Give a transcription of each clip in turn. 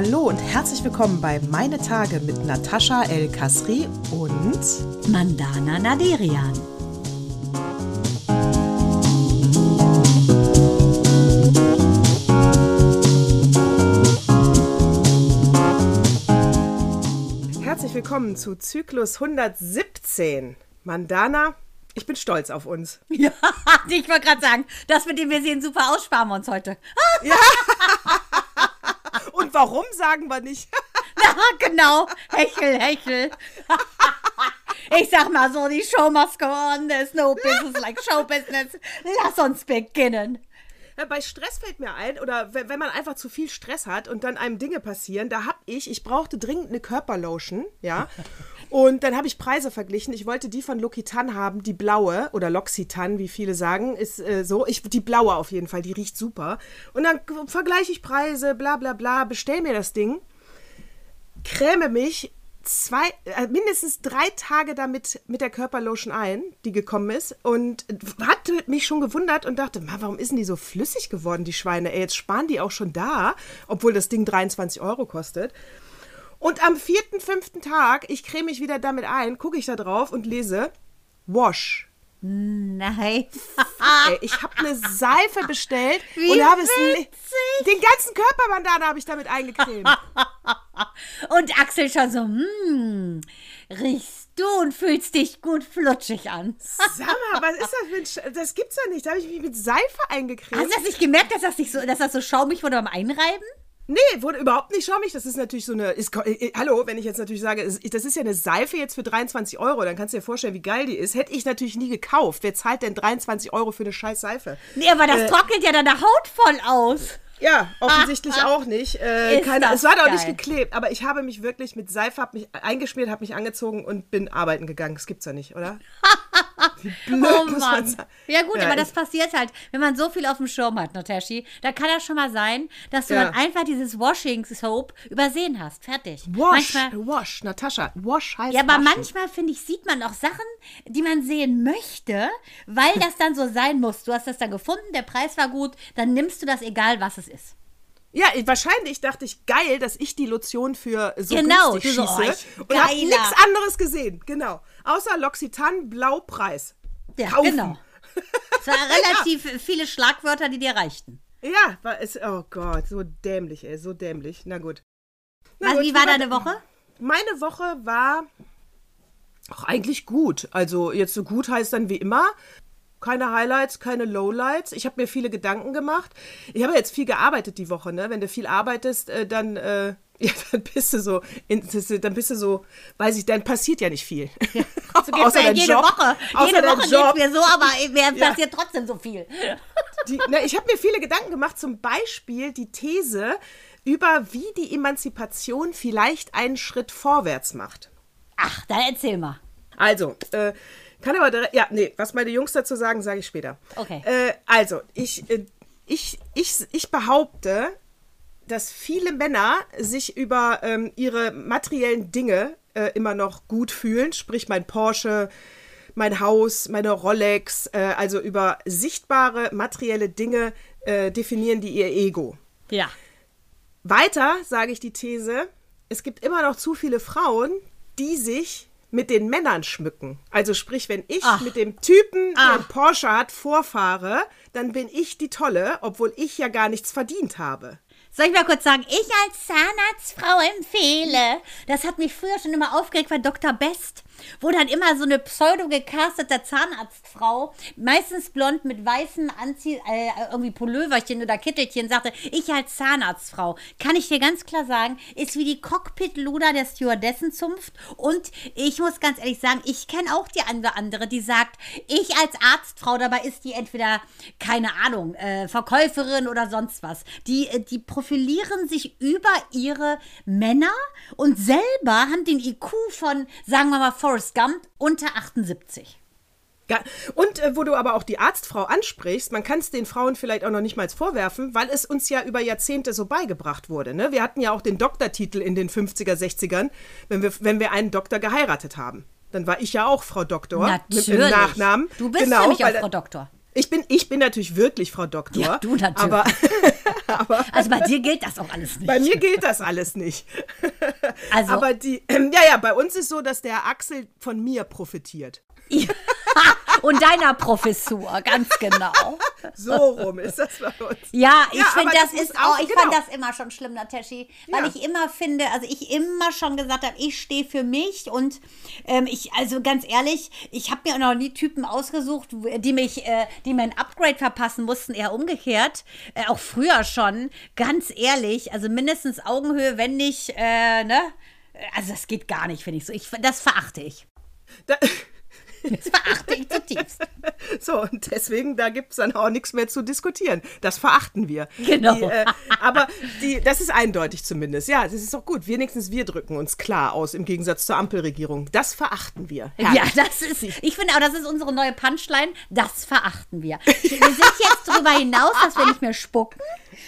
Hallo und herzlich willkommen bei Meine Tage mit Natascha El Kasri und Mandana Naderian. Herzlich willkommen zu Zyklus 117. Mandana, ich bin stolz auf uns. Ja, ich wollte gerade sagen, das mit dem wir sehen super aus, sparen wir uns heute. Ja. Und warum sagen wir nicht? Ja, genau. Hechel, hechel. Ich sag mal so, die Show must go on. There's no business like show business. Lass uns beginnen. Ja, bei Stress fällt mir ein, oder wenn, wenn man einfach zu viel Stress hat und dann einem Dinge passieren, da hab ich, ich brauchte dringend eine Körperlotion, ja. Und dann habe ich Preise verglichen. Ich wollte die von L'Occitane haben, die blaue, oder L'Occitane, wie viele sagen, ist äh, so. Ich, die blaue auf jeden Fall, die riecht super. Und dann vergleiche ich Preise, bla bla bla, bestell mir das Ding, creme mich zwei, äh, mindestens drei Tage damit mit der Körperlotion ein, die gekommen ist und hatte mich schon gewundert und dachte, "Ma, warum ist denn die so flüssig geworden, die Schweine? Ey, jetzt sparen die auch schon da, obwohl das Ding 23 Euro kostet. Und am vierten, fünften Tag, ich creme mich wieder damit ein, gucke ich da drauf und lese Wash. Nein. Ey, ich habe eine Seife bestellt Wie und habe es den ganzen Körperbandana habe ich damit eingecremt. Und Axel schon so, hm, riechst du und fühlst dich gut flutschig an. Sag mal, was ist das für ein Sch Das gibt's ja nicht. Da habe ich mich mit Seife eingecremt. Hast du das nicht gemerkt, dass das, nicht so, dass das so schaumig wurde beim Einreiben? Nee, wurde überhaupt nicht schaumig. Das ist natürlich so eine. Ist, äh, äh, hallo, wenn ich jetzt natürlich sage, das ist ja eine Seife jetzt für 23 Euro, dann kannst du dir vorstellen, wie geil die ist. Hätte ich natürlich nie gekauft. Wer zahlt denn 23 Euro für eine scheiß Seife? Nee, aber das Äh, trocknet ja deine Haut voll aus. Ja, offensichtlich auch nicht. Äh, keine, es war doch nicht geklebt, aber ich habe mich wirklich mit Seife hab mich eingeschmiert, habe mich angezogen und bin arbeiten gegangen. Das gibt's ja nicht, oder? Wie blöd Oh Mann. Ja gut, aber das passiert halt, wenn man so viel auf dem Schirm hat, Nataschi, da kann das schon mal sein, dass du Ja. dann einfach dieses Washing Soap übersehen hast. Fertig. Wash, Manchmal, Wash, Natascha. Wash heißt ja, aber waschen. manchmal, finde ich, sieht man auch Sachen, die man sehen möchte, weil das dann so sein muss. Du hast das dann gefunden, der Preis war gut, dann nimmst du das, egal was es ist. Ja, wahrscheinlich dachte ich, geil, dass ich die Lotion für so Genau, günstig so, schieße. oh, ich- und hab geiler. nichts anderes gesehen. Genau. Außer L'Occitane Blaupreis. Ja, Kaufen. genau. Es waren relativ viele Schlagwörter, die dir reichten. Ja, war es, oh Gott, so dämlich, ey, so dämlich. Na gut. Na Also, gut, wie war deine Woche? Meine Woche war auch eigentlich gut. Also jetzt so gut heißt dann wie immer. Keine Highlights, keine Lowlights. Ich habe mir viele Gedanken gemacht. Ich habe jetzt viel gearbeitet die Woche, ne? Wenn du viel arbeitest, äh, dann, äh, ja, dann bist du so, in, dann bist du so, weiß ich, dann passiert ja nicht viel. So geht's mir dein jede Job. Woche. Außer Jede Woche Job. geht's mir so, aber mir Ja. passiert trotzdem so viel. Die, na, ich habe mir viele Gedanken gemacht, zum Beispiel die These über, wie die Emanzipation vielleicht einen Schritt vorwärts macht. Ach, dann erzähl mal. Also, äh, kann aber direkt, ja, nee, was meine Jungs dazu sagen, sage ich später. Okay. Äh, also, ich, äh, ich, ich, ich behaupte, dass viele Männer sich über ähm, ihre materiellen Dinge äh, immer noch gut fühlen, sprich mein Porsche, mein Haus, meine Rolex, äh, also über sichtbare materielle Dinge äh, definieren die ihr Ego. Ja. Weiter sage ich die These, es gibt immer noch zu viele Frauen, die sich mit den Männern schmücken. Also sprich, wenn ich Ach. mit dem Typen, der einen Porsche hat, vorfahre, dann bin ich die Tolle, obwohl ich ja gar nichts verdient habe. Soll ich mal kurz sagen, ich als Zahnarztfrau empfehle. Das hat mich früher schon immer aufgeregt bei Dr. Best, wo dann immer so eine pseudo gecastete Zahnarztfrau, meistens blond mit weißem Anzieh, äh, irgendwie Pulloverchen oder Kittelchen, sagte, ich als Zahnarztfrau, kann ich dir ganz klar sagen, ist wie die Cockpit-Luder der Stewardessenzunft. Und ich muss ganz ehrlich sagen, ich kenne auch die andere, die sagt, ich als Arztfrau, dabei ist die entweder, keine Ahnung, äh, Verkäuferin oder sonst was. Die, äh, die profilieren sich über ihre Männer und selber haben den IQ von, sagen wir mal, Forrest Gump unter 78. Ja, und äh, wo du aber auch die Arztfrau ansprichst, man kann es den Frauen vielleicht auch noch nicht mal vorwerfen, weil es uns ja über Jahrzehnte so beigebracht wurde. Ne? Wir hatten ja auch den Doktortitel in den 50er, 60ern, wenn wir, wenn wir einen Doktor geheiratet haben. Dann war ich ja auch Frau Doktor. Mit, Natürlich. mit Nachnamen. Du bist genau, nämlich auch Frau Doktor. Ich bin, ich bin natürlich wirklich Frau Doktor. Ja, du natürlich. Aber, aber Also bei dir gilt das auch alles nicht. bei mir gilt das alles nicht. Also- aber die, ja, ja, bei uns ist so, dass der Axel von mir profitiert. Und deiner Professur, ganz genau. So rum ist das bei uns. Ja, ich Ja, finde, das, das ist auch, auch- ich genau. fand das immer schon schlimm, Nateshi, weil Ja. ich immer finde, also ich immer schon gesagt habe, ich stehe für mich und ähm, ich, also ganz ehrlich, ich habe mir auch noch nie Typen ausgesucht, die mich, äh, die mir ein Upgrade verpassen mussten, eher umgekehrt, äh, auch früher schon, ganz ehrlich, also mindestens Augenhöhe, wenn nicht, äh, ne, also das geht gar nicht, finde ich so, ich, das verachte ich. Da, Das verachte ich zutiefst. so, und deswegen, da gibt es dann auch nichts mehr zu diskutieren. Das verachten wir. Genau. Die, äh, aber die, das ist eindeutig zumindest. Ja, das ist doch gut. Wenigstens wir drücken uns klar aus, im Gegensatz zur Ampelregierung. Das verachten wir. Ja, Herrlich. das ist, ich finde auch, das ist unsere neue Punchline. Das verachten wir. Wir sind jetzt darüber hinaus, dass wir nicht mehr spucken.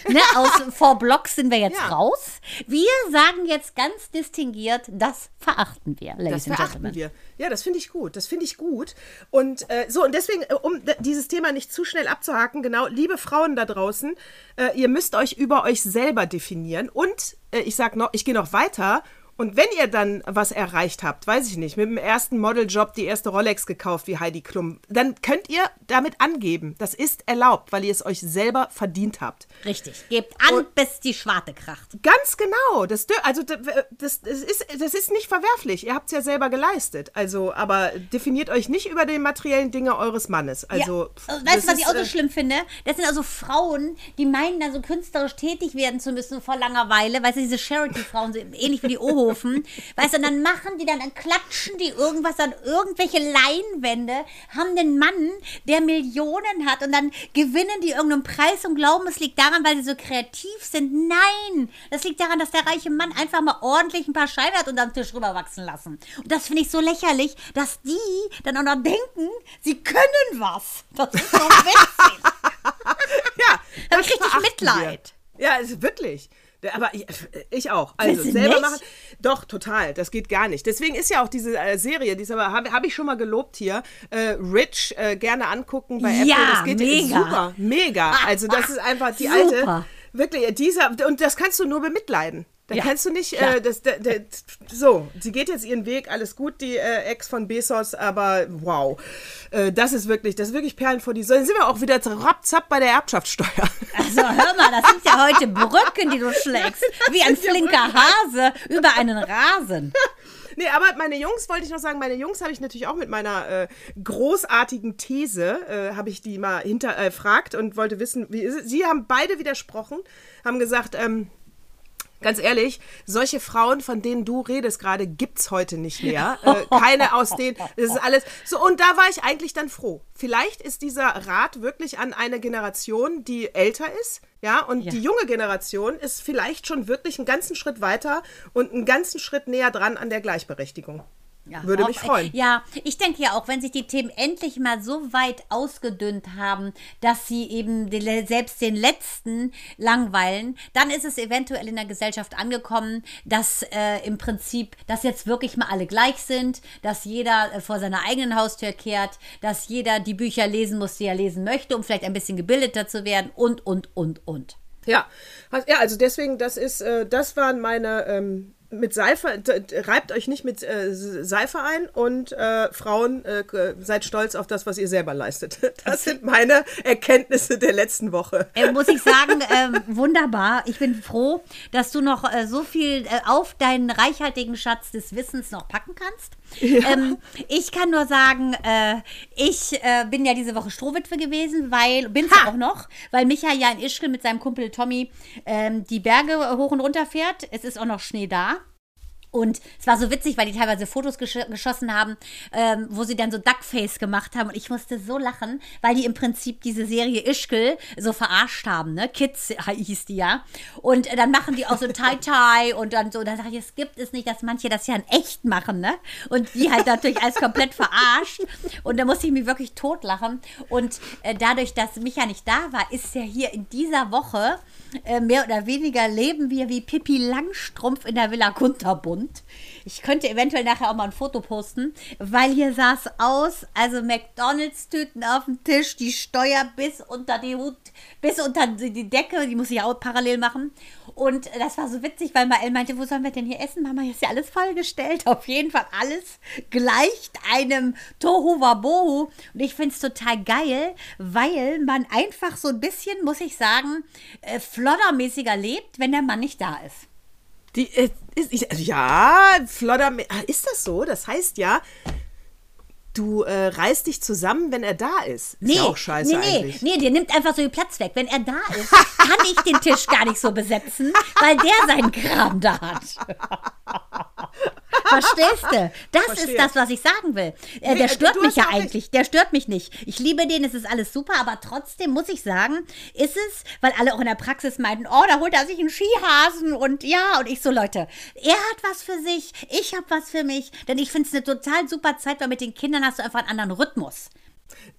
Ne, aus vor Blocks sind wir jetzt Ja. raus. Wir sagen jetzt ganz distinguiert, das verachten wir, Ladies Das and verachten Gentlemen. wir. Ja, das finde ich gut. Das finde ich gut. Und äh, so, und deswegen, äh, um dieses Thema nicht zu schnell abzuhaken, genau, liebe Frauen da draußen, äh, ihr müsst euch über euch selber definieren. Und äh, ich sag noch, ich gehe noch weiter. Und wenn ihr dann was erreicht habt, weiß ich nicht, mit dem ersten Modeljob die erste Rolex gekauft wie Heidi Klum, dann könnt ihr damit angeben. Das ist erlaubt, weil ihr es euch selber verdient habt. Richtig. Gebt an, bis die Schwarte kracht. Ganz genau. Das, also, das, das, ist, das ist nicht verwerflich. Ihr habt es ja selber geleistet. Also, aber definiert euch nicht über die materiellen Dinge eures Mannes. Also, ja. pff, Weißt du, was ich ist, auch so äh, schlimm finde? Das sind also Frauen, die meinen, da so künstlerisch tätig werden zu müssen vor Langeweile. Weißt du, diese Charity-Frauen, so ähnlich wie die Ohofen. weißt du, dann machen die dann, dann klatschen die irgendwas an irgendwelche Leinwände, haben den Mann, der Millionen hat und dann gewinnen die irgendeinen Preis und glauben, es liegt daran, weil sie so kreativ sind. Nein, das liegt daran, dass der reiche Mann einfach mal ordentlich ein paar Scheine hat und am Tisch rüberwachsen lassen. Und das finde ich so lächerlich, dass die dann auch noch denken, sie können was. Das ist so witzig. ja, Da krieg ich verachten Mitleid. Wir. Ja, ist wirklich. Aber ich, ich auch. Also selber nicht? machen. Doch, total. Das geht gar nicht. Deswegen ist ja auch diese äh, Serie, die habe hab ich schon mal gelobt hier, äh, Rich, äh, gerne angucken bei Ja, Apple. Das geht mega. super. Mega. Also das ist einfach die Super. alte. Wirklich, dieser, und das kannst du nur bemitleiden. Da Ja, kannst du nicht, äh, das, da, da, so, sie geht jetzt ihren Weg, alles gut, die äh, Ex von Bezos, aber wow, äh, das ist wirklich, das ist wirklich Perlen vor die Säule. Dann sind wir auch wieder rapzapp bei der Erbschaftssteuer. Also hör mal, das sind ja heute Brücken, die du schlägst. Wie ein flinker Hase über einen Rasen. Nee, aber meine Jungs, wollte ich noch sagen, meine Jungs habe ich natürlich auch mit meiner äh, großartigen These, äh, habe ich die mal hinterfragt und wollte wissen, wie ist es? Sie haben beide widersprochen, haben gesagt, ähm, Ganz ehrlich, solche Frauen, von denen du redest gerade, gibt's heute nicht mehr. Äh, keine aus denen. Das ist alles. So, und da war ich eigentlich dann froh. Vielleicht ist dieser Rat wirklich an eine Generation, die älter ist. Ja, und Ja. die junge Generation ist vielleicht schon wirklich einen ganzen Schritt weiter und einen ganzen Schritt näher dran an der Gleichberechtigung. Ja, Würde auch- mich freuen. Ja, ich denke ja auch, wenn sich die Themen endlich mal so weit ausgedünnt haben, dass sie eben die, selbst den Letzten langweilen, dann ist es eventuell in der Gesellschaft angekommen, dass äh, im Prinzip, dass jetzt wirklich mal alle gleich sind, dass jeder äh, vor seiner eigenen Haustür kehrt, dass jeder die Bücher lesen muss, die er lesen möchte, um vielleicht ein bisschen gebildeter zu werden und, und, und, und. Ja, ja, also deswegen, das ist, äh, das waren meine ähm, mit Seife, reibt euch nicht mit äh, Seife ein und äh, Frauen, äh, seid stolz auf das, was ihr selber leistet. Das sind meine Erkenntnisse der letzten Woche. Äh, muss ich sagen, ähm, wunderbar. Ich bin froh, dass du noch äh, so viel äh, auf deinen reichhaltigen Schatz des Wissens noch packen kannst. Ähm, ich kann nur sagen, äh, ich äh, bin ja diese Woche Strohwitwe gewesen, weil, bin es auch noch, weil Micha ja in Ischgl mit seinem Kumpel Tommy ähm, die Berge hoch und runter fährt. Es ist auch noch Schnee da. Und es war so witzig, weil die teilweise Fotos gesch geschossen haben, ähm, wo sie dann so Duckface gemacht haben. Und ich musste so lachen, weil die im Prinzip diese Serie Ischgl so verarscht haben, ne? Kids hieß die ja. Und äh, dann machen die auch so Tai-Tai und dann so, dann sage ich, es gibt es nicht, dass manche das ja in echt machen, ne? Und die halt natürlich alles komplett verarscht. Und da musste ich mich wirklich totlachen. Und äh, dadurch, dass Micha nicht da war, ist ja hier in dieser Woche äh, mehr oder weniger leben wir wie Pippi Langstrumpf in der Villa Kunterbund. Hund. Ich könnte eventuell nachher auch mal ein Foto posten, weil hier sah es aus, also McDonalds-Tüten auf dem Tisch, die Steuer bis unter die Hut, bis unter die Decke, die muss ich auch parallel machen. Und das war so witzig, weil Mael meinte, wo sollen wir denn hier essen? Mama, hier ist ja alles vollgestellt. Auf jeden Fall alles gleicht einem Tohu Wabohu. Und ich finde es total geil, weil man einfach so ein bisschen, muss ich sagen, äh, floddermäßiger lebt, wenn der Mann nicht da ist. Die, äh, ist, ich, also ja, Flodder, ah, ist das so? Das heißt ja, du äh, reißt dich zusammen, wenn er da ist. Ist Nee, ja auch scheiße nee, nee, eigentlich. nee, der nimmt einfach so den Platz weg. Wenn er da ist, kann ich den Tisch gar nicht so besetzen, weil der seinen Kram da hat. Verstehst du? Das Verstehe. ist das, was ich sagen will. Äh, Nee, der äh, stört mich ja eigentlich. Der stört mich nicht. Ich liebe den, es ist alles super, aber trotzdem muss ich sagen, ist es, weil alle auch in der Praxis meinten, oh, da holt er sich einen Skihasen und ja, und ich so, Leute, er hat was für sich, ich habe was für mich, denn ich finde es eine total super Zeit, weil mit den Kindern hast du einfach einen anderen Rhythmus.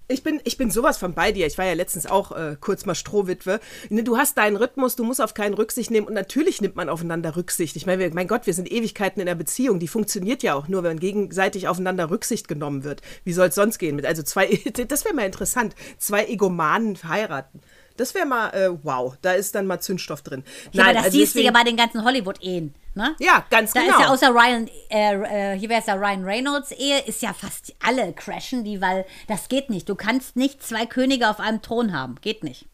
Ich bin, ich bin sowas von bei dir. Ich war ja letztens auch äh, kurz mal Strohwitwe. Ne, Du hast deinen Rhythmus, du musst auf keinen Rücksicht nehmen und natürlich nimmt man aufeinander Rücksicht. Ich meine, mein Gott, wir sind Ewigkeiten in einer Beziehung. Die funktioniert ja auch nur, wenn gegenseitig aufeinander Rücksicht genommen wird. Wie soll es sonst gehen? Mit also zwei, das wäre mal interessant. Zwei Egomanen heiraten. Das wäre mal, äh, wow, da ist dann mal Zündstoff drin. Ja, aber das also siehst du ja bei den ganzen Hollywood-Ehen. Ne? Ja, ganz Da genau. ist ja außer Ryan, äh, äh, hier wäre es ja Ryan Reynolds Ehe, ist ja fast alle crashen die, weil das geht nicht. Du kannst nicht zwei Könige auf einem Thron haben. Geht nicht.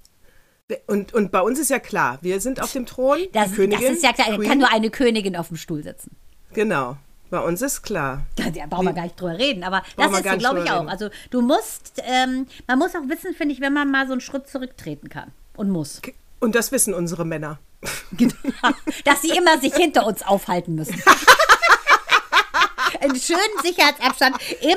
und, und bei uns ist ja klar, wir sind auf dem Thron. Das, Königin, das ist ja klar, da Queen. kann nur eine Königin auf dem Stuhl sitzen. Genau, bei uns ist klar. Da, da brauchen wir gar nicht drüber reden, aber das ist so, glaube ich, auch. reden. Also du musst, ähm, man muss auch wissen, finde ich, wenn man mal so einen Schritt zurücktreten kann. Und muss. Und das wissen unsere Männer. Dass sie immer sich hinter uns aufhalten müssen. Einen schönen Sicherheitsabstand. Immer,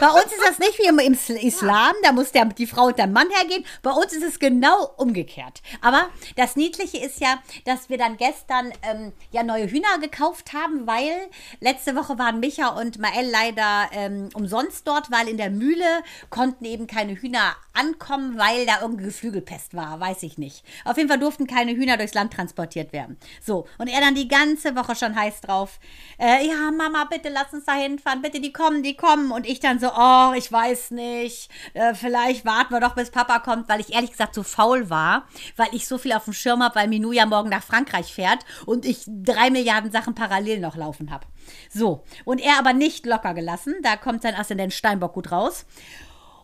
bei uns ist das nicht wie im Is- Islam, da muss der, die Frau und der Mann hergehen. Bei uns ist es genau umgekehrt. Aber das Niedliche ist ja, dass wir dann gestern ähm, ja neue Hühner gekauft haben, weil letzte Woche waren Micha und Mael leider ähm, umsonst dort, weil in der Mühle konnten eben keine Hühner ankommen, weil da irgendwie Geflügelpest war, weiß ich nicht. Auf jeden Fall durften keine Hühner durchs Land transportiert werden. So, und er dann die ganze Woche schon heiß drauf. Äh, ja, Mama, bitte lass uns da hinfahren, bitte, die kommen, die kommen. Und ich dann so, oh, ich weiß nicht, äh, vielleicht warten wir doch, bis Papa kommt, weil ich ehrlich gesagt so faul war, weil ich so viel auf dem Schirm habe, weil Minou ja morgen nach Frankreich fährt und ich drei Milliarden Sachen parallel noch laufen habe. So, und er aber nicht locker gelassen, da kommt sein Aszendent Steinbock gut raus.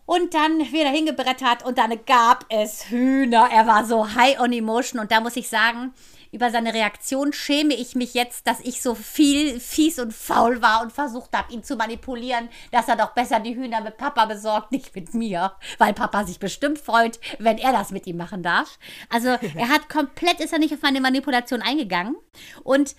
Und dann wieder hingebrettert und dann gab es Hühner. Er war so high on emotion und da muss ich sagen, über seine Reaktion schäme ich mich jetzt, dass ich so viel fies und faul war und versucht habe, ihn zu manipulieren, dass er doch besser die Hühner mit Papa besorgt, nicht mit mir, weil Papa sich bestimmt freut, wenn er das mit ihm machen darf. Also er hat komplett, ist er nicht auf meine Manipulation eingegangen und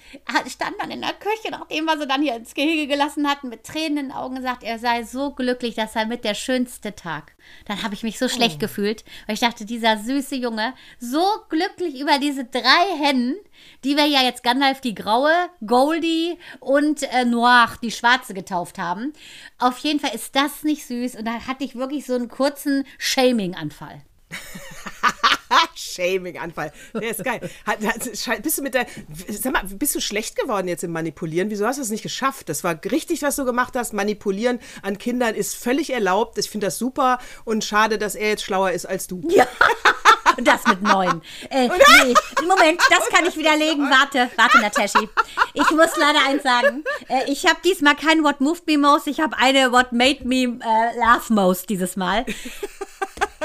stand dann in der Küche, nachdem wir sie dann hier ins Gehege gelassen hatten, mit Tränen in den Augen gesagt, er sei so glücklich, das sei mit der schönste Tag. Dann habe ich mich so schlecht gefühlt, weil ich dachte, dieser süße Junge, so glücklich über diese drei Hennen, die wir ja jetzt Gandalf die Graue, Goldie und äh, Noir, die Schwarze, getauft haben. Auf jeden Fall ist das nicht süß und da hatte ich wirklich so einen kurzen Shaming-Anfall. Shaming-Anfall. Der ist geil. Hat, hat, bist du mit der. Sag mal, bist du schlecht geworden jetzt im Manipulieren? Wieso hast du es nicht geschafft? Das war richtig, was du gemacht hast. Manipulieren an Kindern ist völlig erlaubt. Ich finde das super und schade, dass er jetzt schlauer ist als du. Ja. Und das mit neun. Äh, nee, Moment, das kann ich widerlegen. Warte, warte, Nataschi. Ich muss leider eins sagen. Äh, ich habe diesmal kein What Moved Me Most, ich habe eine What Made Me äh, Laugh Most dieses Mal.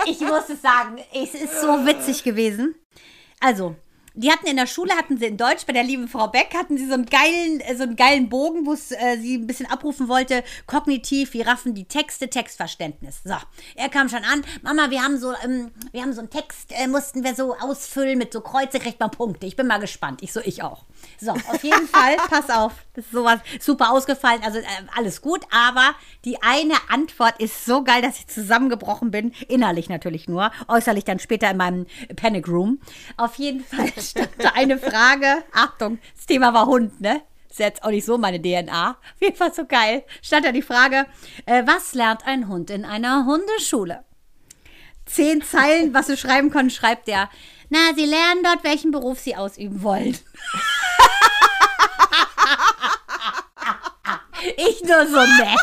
Ich muss es sagen, es ist so witzig gewesen. Also, die hatten in der Schule, hatten sie in Deutsch bei der lieben Frau Beck, hatten sie so einen geilen, äh, so einen geilen Bogen, wo es, äh, sie ein bisschen abrufen wollte, kognitiv, wie raffen die Texte, Textverständnis. So, er kam schon an, Mama, wir haben so, ähm, wir haben so einen Text, äh, mussten wir so ausfüllen mit so Kreuze, kriegt man Punkte. Ich bin mal gespannt. Ich so, ich auch. So, auf jeden Fall, pass auf, das ist sowas super ausgefallen, also äh, alles gut, aber die eine Antwort ist so geil, dass ich zusammengebrochen bin, innerlich natürlich nur, äußerlich dann später in meinem Panic Room. Auf jeden Fall stand da eine Frage, Achtung, das Thema war Hund, ne? Ist jetzt auch nicht so meine DNA. Auf jeden Fall so geil. Stand da die Frage, äh, was lernt ein Hund in einer Hundeschule? Zehn Zeilen, was sie schreiben können, schreibt er. Na, sie lernen dort, welchen Beruf sie ausüben wollen. ich nur so, ne.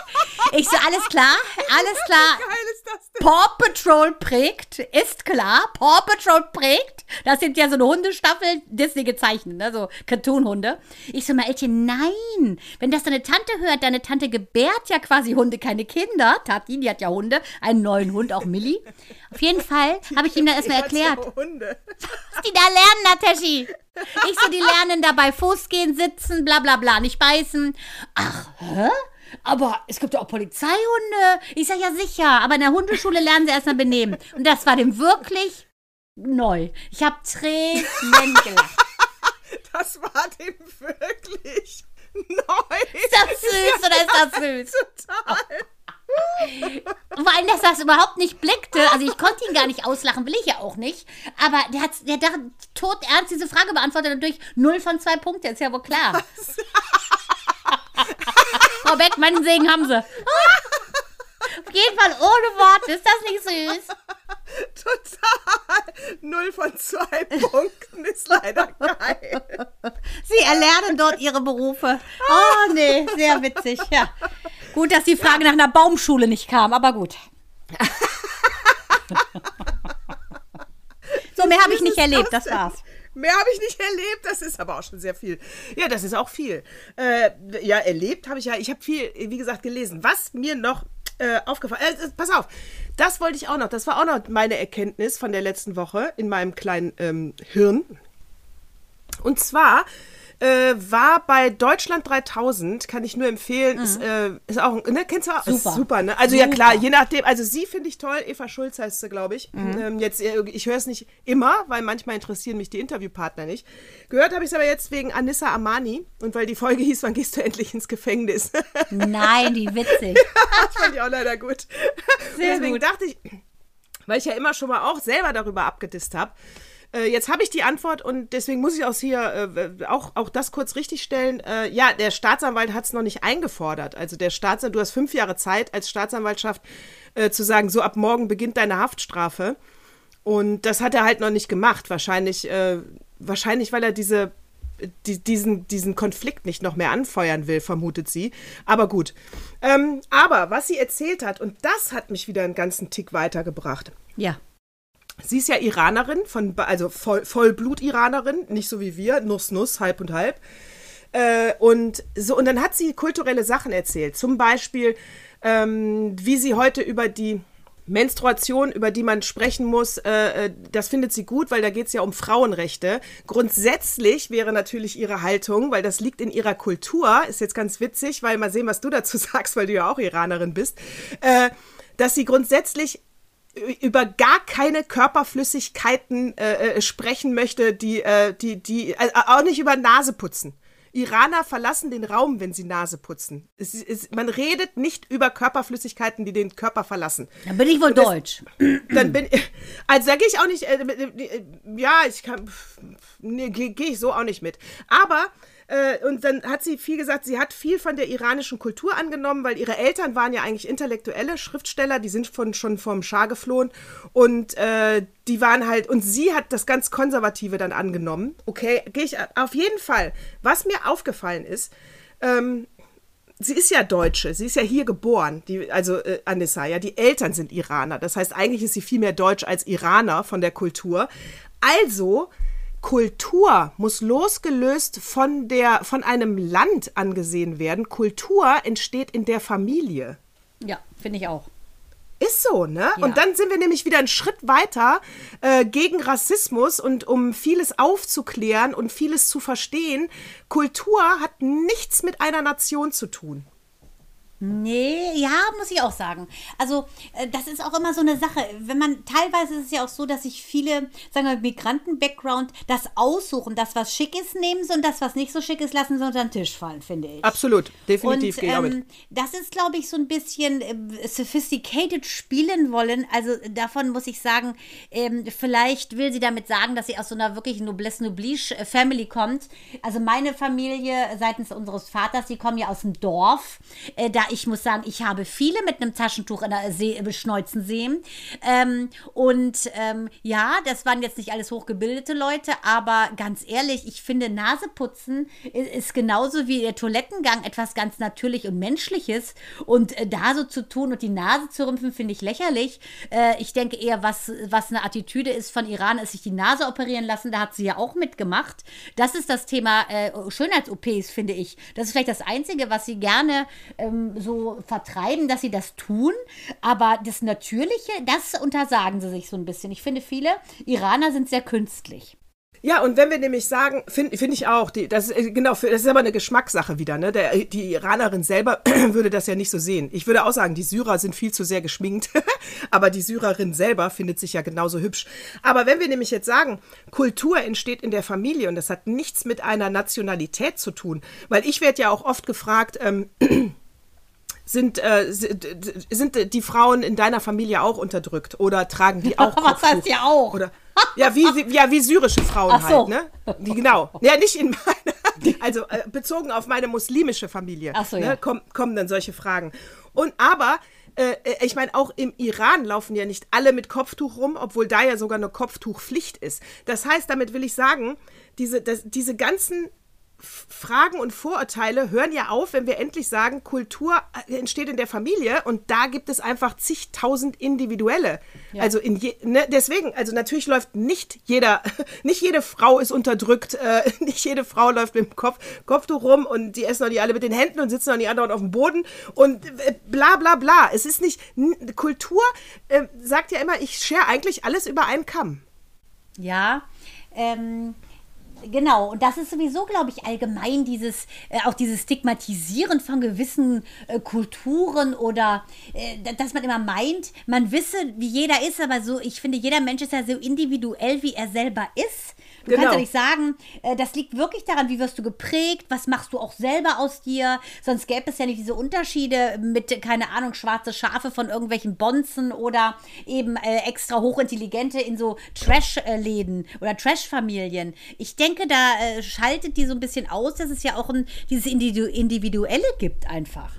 Ich so, alles klar, alles klar. Wie geil ist das denn? Paw Patrol prägt, ist klar. Paw Patrol prägt. Das sind ja so eine Hundestaffel, Disney gezeichnet, ne? so Cartoon-Hunde. Ich so, Maelchen, nein. Wenn das deine Tante hört, deine Tante gebärt ja quasi Hunde, keine Kinder. Tati, die hat ja Hunde, einen neuen Hund, auch Millie. Auf jeden Fall habe ich ihm dann erstmal hat's ja erklärt, Hunde. was die da lernen, Nataschi. Ich so, die lernen dabei Fuß gehen, sitzen, bla bla bla, nicht beißen. Ach, hä? Aber es gibt ja auch Polizeihunde. Ich sag ja sicher, aber in der Hundeschule lernen sie erstmal benehmen. Und das war dem wirklich neu. Ich habe Tränen gelacht. Das war dem wirklich neu. Ist das süß oder ist das süß? Total. Vor allem, dass das überhaupt nicht blickte. Also ich konnte ihn gar nicht auslachen, will ich ja auch nicht. Aber der hat der hat tot ernst diese Frage beantwortet und durch 0 von 2 Punkte, ist ja wohl klar. Frau Beck, meinen Segen haben sie. Auf jeden Fall ohne Worte. Ist das nicht süß? Total. Null von zwei Punkten ist leider geil. Sie erlernen dort ihre Berufe. Oh, nee, sehr witzig, ja. Gut, dass die Frage nach einer Baumschule nicht kam, aber gut. So, mehr habe ich nicht erlebt, das denn? war's. Mehr habe ich nicht erlebt, das ist aber auch schon sehr viel. Ja, das ist auch viel. Äh, ja, erlebt habe ich ja, ich habe viel, wie gesagt, gelesen. Was mir noch äh, aufgefallen äh, pass auf, das wollte ich auch noch, das war auch noch meine Erkenntnis von der letzten Woche in meinem kleinen ähm, Hirn. Und zwar äh, war bei Deutschland 3000, kann ich nur empfehlen, ist, äh, ist auch, ne, kennst du auch? Ist Mhm. Super. super, ne? Also ja Super. klar, je nachdem, also sie finde ich toll, Eva Schulz heißt sie, glaube ich. Mhm. Ähm, jetzt, äh, ich höre es nicht immer, weil manchmal interessieren mich die Interviewpartner nicht. Gehört habe ich es aber jetzt wegen Anissa Amani und weil die Folge hieß, wann gehst du endlich ins Gefängnis? Nein, wie witzig. das fand ich auch leider gut. Sehr Deswegen gut. dachte ich, weil ich ja immer schon mal auch selber darüber abgedisst habe. Äh, jetzt habe ich die Antwort und deswegen muss ich auch hier äh, auch, auch das kurz richtigstellen. Äh, ja, der Staatsanwalt hat es noch nicht eingefordert. Also der Staatsanwalt, du hast fünf Jahre Zeit als Staatsanwaltschaft äh, zu sagen, so ab morgen beginnt deine Haftstrafe. Und das hat er halt noch nicht gemacht. Wahrscheinlich, äh, wahrscheinlich weil er diese, die, diesen, diesen Konflikt nicht noch mehr anfeuern will, vermutet sie. Aber gut. Ähm, aber was sie erzählt hat, und das hat mich wieder einen ganzen Tick weitergebracht. Ja. Sie ist ja Iranerin, von, also Voll, Vollblut-Iranerin, nicht so wie wir, Nuss, Nuss, halb und halb. Äh, und, so, und dann hat sie kulturelle Sachen erzählt. Zum Beispiel, ähm, wie sie heute über die Menstruation, über die man sprechen muss, äh, äh, das findet sie gut, weil da geht es ja um Frauenrechte. Grundsätzlich wäre natürlich ihre Haltung, weil das liegt in ihrer Kultur, ist jetzt ganz witzig, weil mal sehen, was du dazu sagst, weil du ja auch Iranerin bist, äh, dass sie grundsätzlich über gar keine Körperflüssigkeiten äh, äh, sprechen möchte, die, äh, die, die, äh, auch nicht über Nase putzen. Iraner verlassen den Raum, wenn sie Nase putzen. Es, ist- man redet nicht über Körperflüssigkeiten, die den Körper verlassen. Dann bin ich wohl das- deutsch. Dann bin also da gehe ich auch nicht, äh, äh, ja, ich kann, nee, gehe geh ich so auch nicht mit. Aber, äh, und dann hat sie viel gesagt, sie hat viel von der iranischen Kultur angenommen, weil ihre Eltern waren ja eigentlich intellektuelle Schriftsteller, die sind von, schon vom Schah geflohen und äh, die waren halt, und sie hat das ganz Konservative dann angenommen. Okay, gehe ich auf jeden Fall. Was mir aufgefallen ist, ähm, sie ist ja Deutsche, sie ist ja hier geboren, die, also äh, Anissa, ja, die Eltern sind Iraner. Das heißt, eigentlich ist sie viel mehr Deutsch als Iraner von der Kultur. Also, Kultur muss losgelöst von, der, von einem Land angesehen werden. Kultur entsteht in der Familie. Ja, finde ich auch. Ist so, ne? Ja. Und dann sind wir nämlich wieder einen Schritt weiter äh, gegen Rassismus und um vieles aufzuklären und vieles zu verstehen. Kultur hat nichts mit einer Nation zu tun. Nee, ja, muss ich auch sagen. Also, äh, das ist auch immer so eine Sache. Wenn man, teilweise ist es ja auch so, dass sich viele, sagen wir, Migranten-Background das aussuchen, das, was schick ist, nehmen sie und das, was nicht so schick ist, lassen sie unter den Tisch fallen, finde ich. Absolut, definitiv, Und ähm, das ist, glaube ich, so ein bisschen äh, sophisticated spielen wollen. Also davon muss ich sagen, ähm, vielleicht will sie damit sagen, dass sie aus so einer wirklich Noblesse Noblige äh, Family kommt. Also meine Familie seitens unseres Vaters, die kommen ja aus dem Dorf. Äh, da ich muss sagen, ich habe viele mit einem Taschentuch in der See beschneuzen sehen. Ähm, und ähm, ja, das waren jetzt nicht alles hochgebildete Leute, aber ganz ehrlich, ich finde, Naseputzen ist, ist genauso wie der Toilettengang etwas ganz natürlich und menschliches. Und äh, da so zu tun und die Nase zu rümpfen, finde ich lächerlich. Äh, ich denke eher, was, was eine Attitüde ist von Iran, ist sich die Nase operieren lassen. Da hat sie ja auch mitgemacht. Das ist das Thema äh, Schönheits-OPs, finde ich. Das ist vielleicht das Einzige, was sie gerne ähm, so vertreiben, dass sie das tun. Aber das Natürliche, das untersagen sie sich so ein bisschen. Ich finde, viele Iraner sind sehr künstlich. Ja, und wenn wir nämlich sagen, finde find ich auch, die, das, ist, genau, das ist aber eine Geschmackssache wieder. Ne? Der, die Iranerin selber würde das ja nicht so sehen. Ich würde auch sagen, die Syrer sind viel zu sehr geschminkt, aber die Syrerin selber findet sich ja genauso hübsch. Aber wenn wir nämlich jetzt sagen, Kultur entsteht in der Familie und das hat nichts mit einer Nationalität zu tun, weil ich werde ja auch oft gefragt, ähm, sind, äh, sind die Frauen in deiner Familie auch unterdrückt oder tragen die auch Was heißt ja auch? Oder, ja, wie, ja, wie syrische Frauen so. halt, ne? Die, genau. Ja, nicht in meiner, also äh, bezogen auf meine muslimische Familie. Ach so, ne, ja. kommen, kommen dann solche Fragen. Und aber, äh, ich meine, auch im Iran laufen ja nicht alle mit Kopftuch rum, obwohl da ja sogar eine Kopftuchpflicht ist. Das heißt, damit will ich sagen, diese, das, diese ganzen Fragen und Vorurteile hören ja auf, wenn wir endlich sagen, Kultur äh, entsteht in der Familie und da gibt es einfach zigtausend individuelle. Ja. Also in je, ne, deswegen, also natürlich läuft nicht jeder, nicht jede Frau ist unterdrückt, äh, nicht jede Frau läuft mit dem Kopf, Kopftuch rum und die essen doch nicht alle mit den Händen und sitzen doch nicht andauernd auf dem Boden und äh, bla bla bla. Es ist nicht, Kultur äh, sagt ja immer, ich schere eigentlich alles über einen Kamm. Ja, ähm, genau. Und das ist sowieso, glaube ich, allgemein dieses, äh, auch dieses Stigmatisieren von gewissen äh, Kulturen oder äh, da- dass man immer meint, man wisse, wie jeder ist, aber so, ich finde, jeder Mensch ist ja so individuell, wie er selber ist. Du Genau. kannst ja nicht sagen, äh, das liegt wirklich daran, wie wirst du geprägt, was machst du auch selber aus dir, sonst gäbe es ja nicht diese Unterschiede mit, keine Ahnung, schwarze Schafe von irgendwelchen Bonzen oder eben äh, extra hochintelligente in so Trash-Läden oder Trash-Familien. Ich denke, da äh, schaltet die so ein bisschen aus, dass es ja auch ein, dieses Individu Individuelle gibt einfach.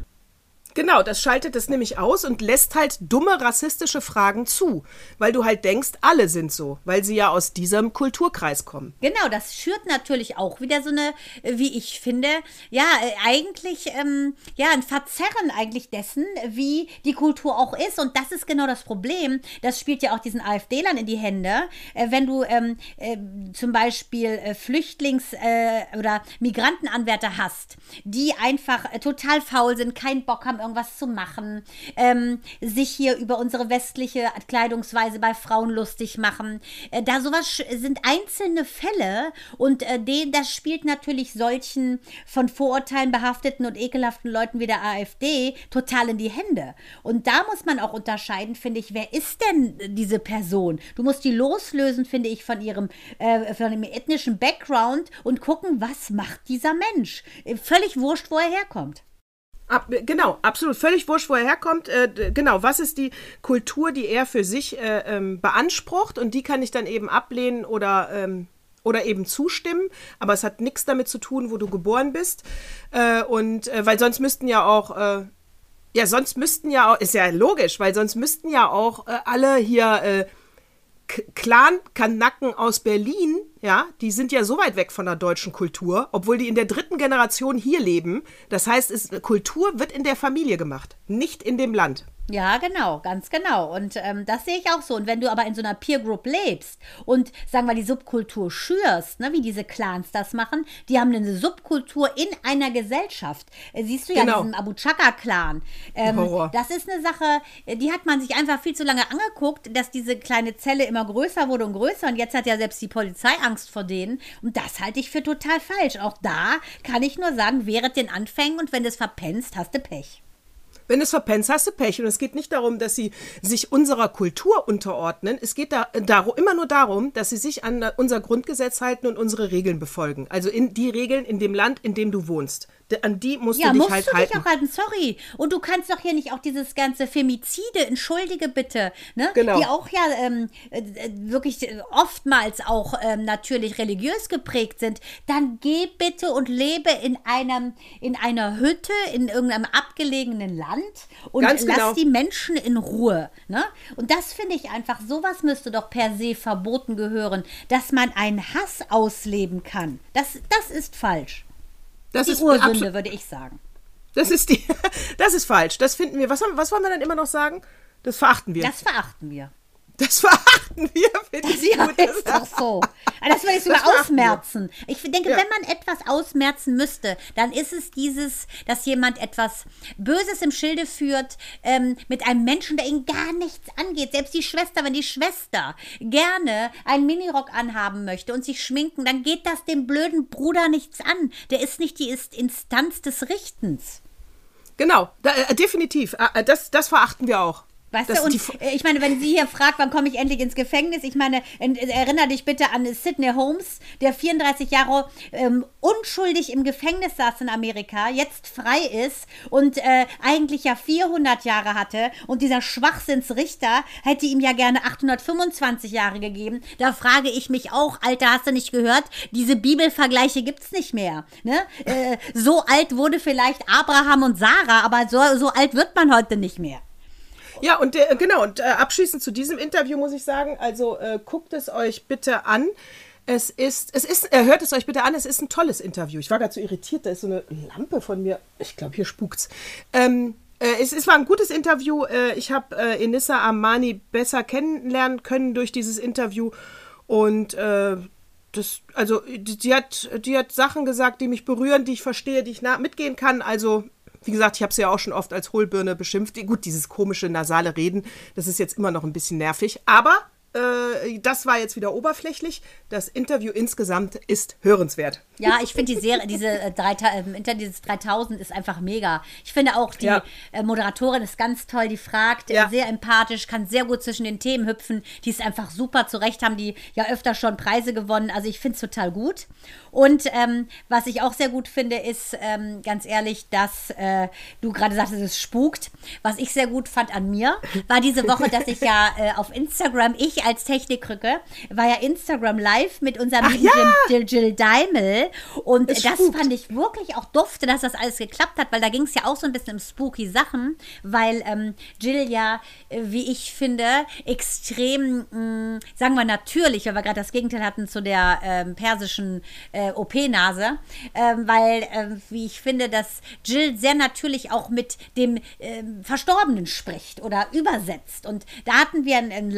Genau, das schaltet es nämlich aus und lässt halt dumme rassistische Fragen zu, weil du halt denkst, alle sind so, weil sie ja aus diesem Kulturkreis kommen. Genau, das schürt natürlich auch wieder so eine, äh, wie ich finde, ja, äh, eigentlich, ähm, ja, ein Verzerren eigentlich dessen, wie die Kultur auch ist. Und das ist genau das Problem. Das spielt ja auch diesen AfD-Lern in die Hände. Äh, wenn du ähm, äh, zum Beispiel äh, Flüchtlings- äh, oder Migrantenanwärter hast, die einfach total faul sind, keinen Bock haben, irgendwas zu machen, ähm, sich hier über unsere westliche Kleidungsweise bei Frauen lustig machen. Äh, da sowas sind einzelne Fälle und äh, den, das spielt natürlich solchen von Vorurteilen behafteten und ekelhaften Leuten wie der AfD total in die Hände. Und da muss man auch unterscheiden, finde ich, wer ist denn diese Person? Du musst die loslösen, finde ich, von ihrem, äh, von dem ethnischen Background und gucken, was macht dieser Mensch? Äh, Völlig wurscht, wo er herkommt. Ab, genau, absolut. Völlig wurscht, wo er herkommt. Äh, genau, was ist die Kultur, die er für sich äh, ähm, beansprucht und die kann ich dann eben ablehnen oder, ähm, oder eben zustimmen. Aber es hat nichts damit zu tun, wo du geboren bist. Äh, und äh, weil sonst müssten ja auch. Äh, ja, sonst müssten ja auch, ist ja logisch, weil sonst müssten ja auch äh, alle hier Clan-Kanaken aus Berlin, ja, die sind ja so weit weg von der deutschen Kultur, obwohl die in der dritten Generation hier leben. Das heißt, es, Kultur wird in der Familie gemacht, nicht in dem Land. Ja, genau, ganz genau. Und ähm, das sehe ich auch so. Und wenn du aber in so einer Peer Group lebst und, sagen wir, die Subkultur schürst, ne, wie diese Clans das machen, die haben eine Subkultur in einer Gesellschaft. Äh, siehst du ja Genau. diesen Abu Chaka-Clan. Ähm, das ist eine Sache, äh, die hat man sich einfach viel zu lange angeguckt, dass diese kleine Zelle immer größer wurde und größer. Und jetzt hat ja selbst die Polizei Angst vor denen. Und das halte ich für total falsch. Auch da kann ich nur sagen, wehret den Anfängen und wenn du es verpennst, hast du Pech. Wenn du es verpennst, hast du Pech. Und es geht nicht darum, dass sie sich unserer Kultur unterordnen. Es geht da, darum, immer nur darum, dass sie sich an unser Grundgesetz halten und unsere Regeln befolgen. Also in die Regeln in dem Land, in dem du wohnst. An die musst Ja, du dich musst halt du halten. dich auch halten, sorry. Und du kannst doch hier nicht auch dieses ganze Femizide, entschuldige bitte, ne? Genau. die auch ja ähm, äh, wirklich oftmals auch ähm, natürlich religiös geprägt sind, dann geh bitte und lebe in einem in einer Hütte in irgendeinem abgelegenen Land und Ganz lass genau. die Menschen in Ruhe. Ne? Und das finde ich einfach, sowas müsste doch per se verboten gehören, dass man einen Hass ausleben kann. Das, das ist falsch. Das Die ist Ursünde, würde ich sagen. Das ist die. Das ist falsch. Das finden wir. Was, haben, was wollen wir dann immer noch sagen? Das verachten wir. Das verachten wir. Das verachten wir, finde ich Ja, gut. ist doch so. Aber Das würde ich sogar Das ausmerzen. Ich denke, Ja. wenn man etwas ausmerzen müsste, dann ist es dieses, dass jemand etwas Böses im Schilde führt ähm, mit einem Menschen, der ihn gar nichts angeht. Selbst die Schwester, wenn die Schwester gerne einen Minirock anhaben möchte und sich schminken, dann geht das dem blöden Bruder nichts an. Der ist nicht die Instanz des Richtens. Genau, da, äh, definitiv. Äh, das, das verachten wir auch. Weißt Das- du, und äh, ich meine, wenn sie hier fragt, wann komme ich endlich ins Gefängnis, ich meine, en- erinnere dich bitte an Sidney Holmes, der 34 Jahre ähm, unschuldig im Gefängnis saß in Amerika, jetzt frei ist und äh, eigentlich ja 400 Jahre hatte und dieser Schwachsinnsrichter hätte ihm ja gerne 825 Jahre gegeben. Da frage ich mich auch, Alter, hast du nicht gehört? Diese Bibelvergleiche gibt's nicht mehr. Ne? Äh, so alt wurde vielleicht Abraham und Sarah, aber so, so alt wird man heute nicht mehr. Ja, und äh, genau, und äh, abschließend zu diesem Interview muss ich sagen, also äh, guckt es euch bitte an. Es ist, es ist, äh, hört es euch bitte an, es ist ein tolles Interview. Ich war gerade so irritiert, da ist so eine Lampe von mir. Ich glaube, hier spukt's. Ähm, äh, es, es war ein gutes Interview. Äh, ich habe äh, Enissa Armani besser kennenlernen können durch dieses Interview. Und äh, das, also, die, die hat, die hat Sachen gesagt, die mich berühren, die ich verstehe, die ich mitgehen kann. Also, wie gesagt, ich habe sie ja auch schon oft als Hohlbirne beschimpft. Gut, dieses komische nasale Reden, das ist jetzt immer noch ein bisschen nervig. Aber äh, das war jetzt wieder oberflächlich. Das Interview insgesamt ist hörenswert. Ja, ich finde die Serie, diese äh, 3000, Inter dieses 3000 ist einfach mega. Ich finde auch die Ja. äh, Moderatorin ist ganz toll, die fragt, Ja. äh, sehr empathisch, kann sehr gut zwischen den Themen hüpfen. Die ist einfach super zurecht, haben die ja öfter schon Preise gewonnen. Also ich finde es total gut. Und ähm, was ich auch sehr gut finde, ist ähm, ganz ehrlich, dass äh, du gerade sagtest, es spukt. Was ich sehr gut fand an mir, war diese Woche, dass ich ja äh, auf Instagram, ich als Technikrücke, war ja Instagram live mit unserem Ach lieben ja! Jill, Jill Daimel. Und das spukt. fand ich wirklich auch dufte, dass das alles geklappt hat, weil da ging es ja auch so ein bisschen um spooky Sachen, weil ähm, Jill ja, äh, wie ich finde, extrem, mh, sagen wir natürlich, weil wir gerade das Gegenteil hatten zu der ähm, persischen äh, OP-Nase, ähm, weil, ähm, wie ich finde, dass Jill sehr natürlich auch mit dem ähm, Verstorbenen spricht oder übersetzt. Und da hatten wir ein, ein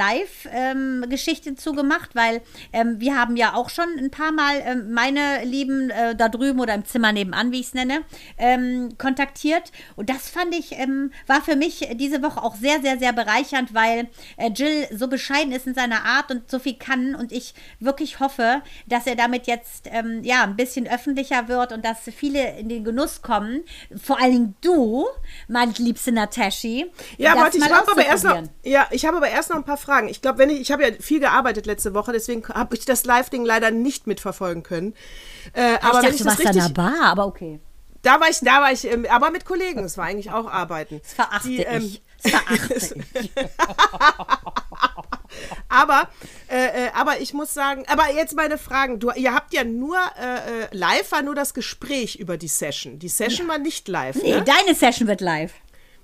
Live-Geschichte zu gemacht, weil ähm, wir haben ja auch schon ein paar Mal ähm, meine Lieben äh, da drüben oder im Zimmer nebenan, wie ich es nenne, ähm, kontaktiert. Und das fand ich, ähm, war für mich diese Woche auch sehr, sehr, sehr bereichernd, weil äh, Jill so bescheiden ist in seiner Art und so viel kann und ich wirklich hoffe, dass er damit jetzt ähm, ja ein bisschen öffentlicher wird und dass viele in den Genuss kommen. Vor allen Dingen du, meine liebste Nataschi. Ja, warte, ich habe aber erst noch, ja, ich habe aber erst noch ein paar Fragen. Ich glaube, wenn ich, ich habe ja viel gearbeitet letzte Woche, deswegen habe ich das Live-Ding leider nicht mitverfolgen können. Äh, aber ich dachte, wenn ich du warst richtig, der Bar, aber okay. da war ich, da war ich, ähm, aber mit Kollegen. Es war eigentlich auch Arbeiten. Das verachte Die, ähm, ich. Das verachte ich. Aber, äh, äh, aber ich muss sagen, aber jetzt meine Fragen. Du, ihr habt ja nur äh, äh, live war nur das Gespräch über die Session. Die Session war nicht live. Nee, Ne? deine Session wird live.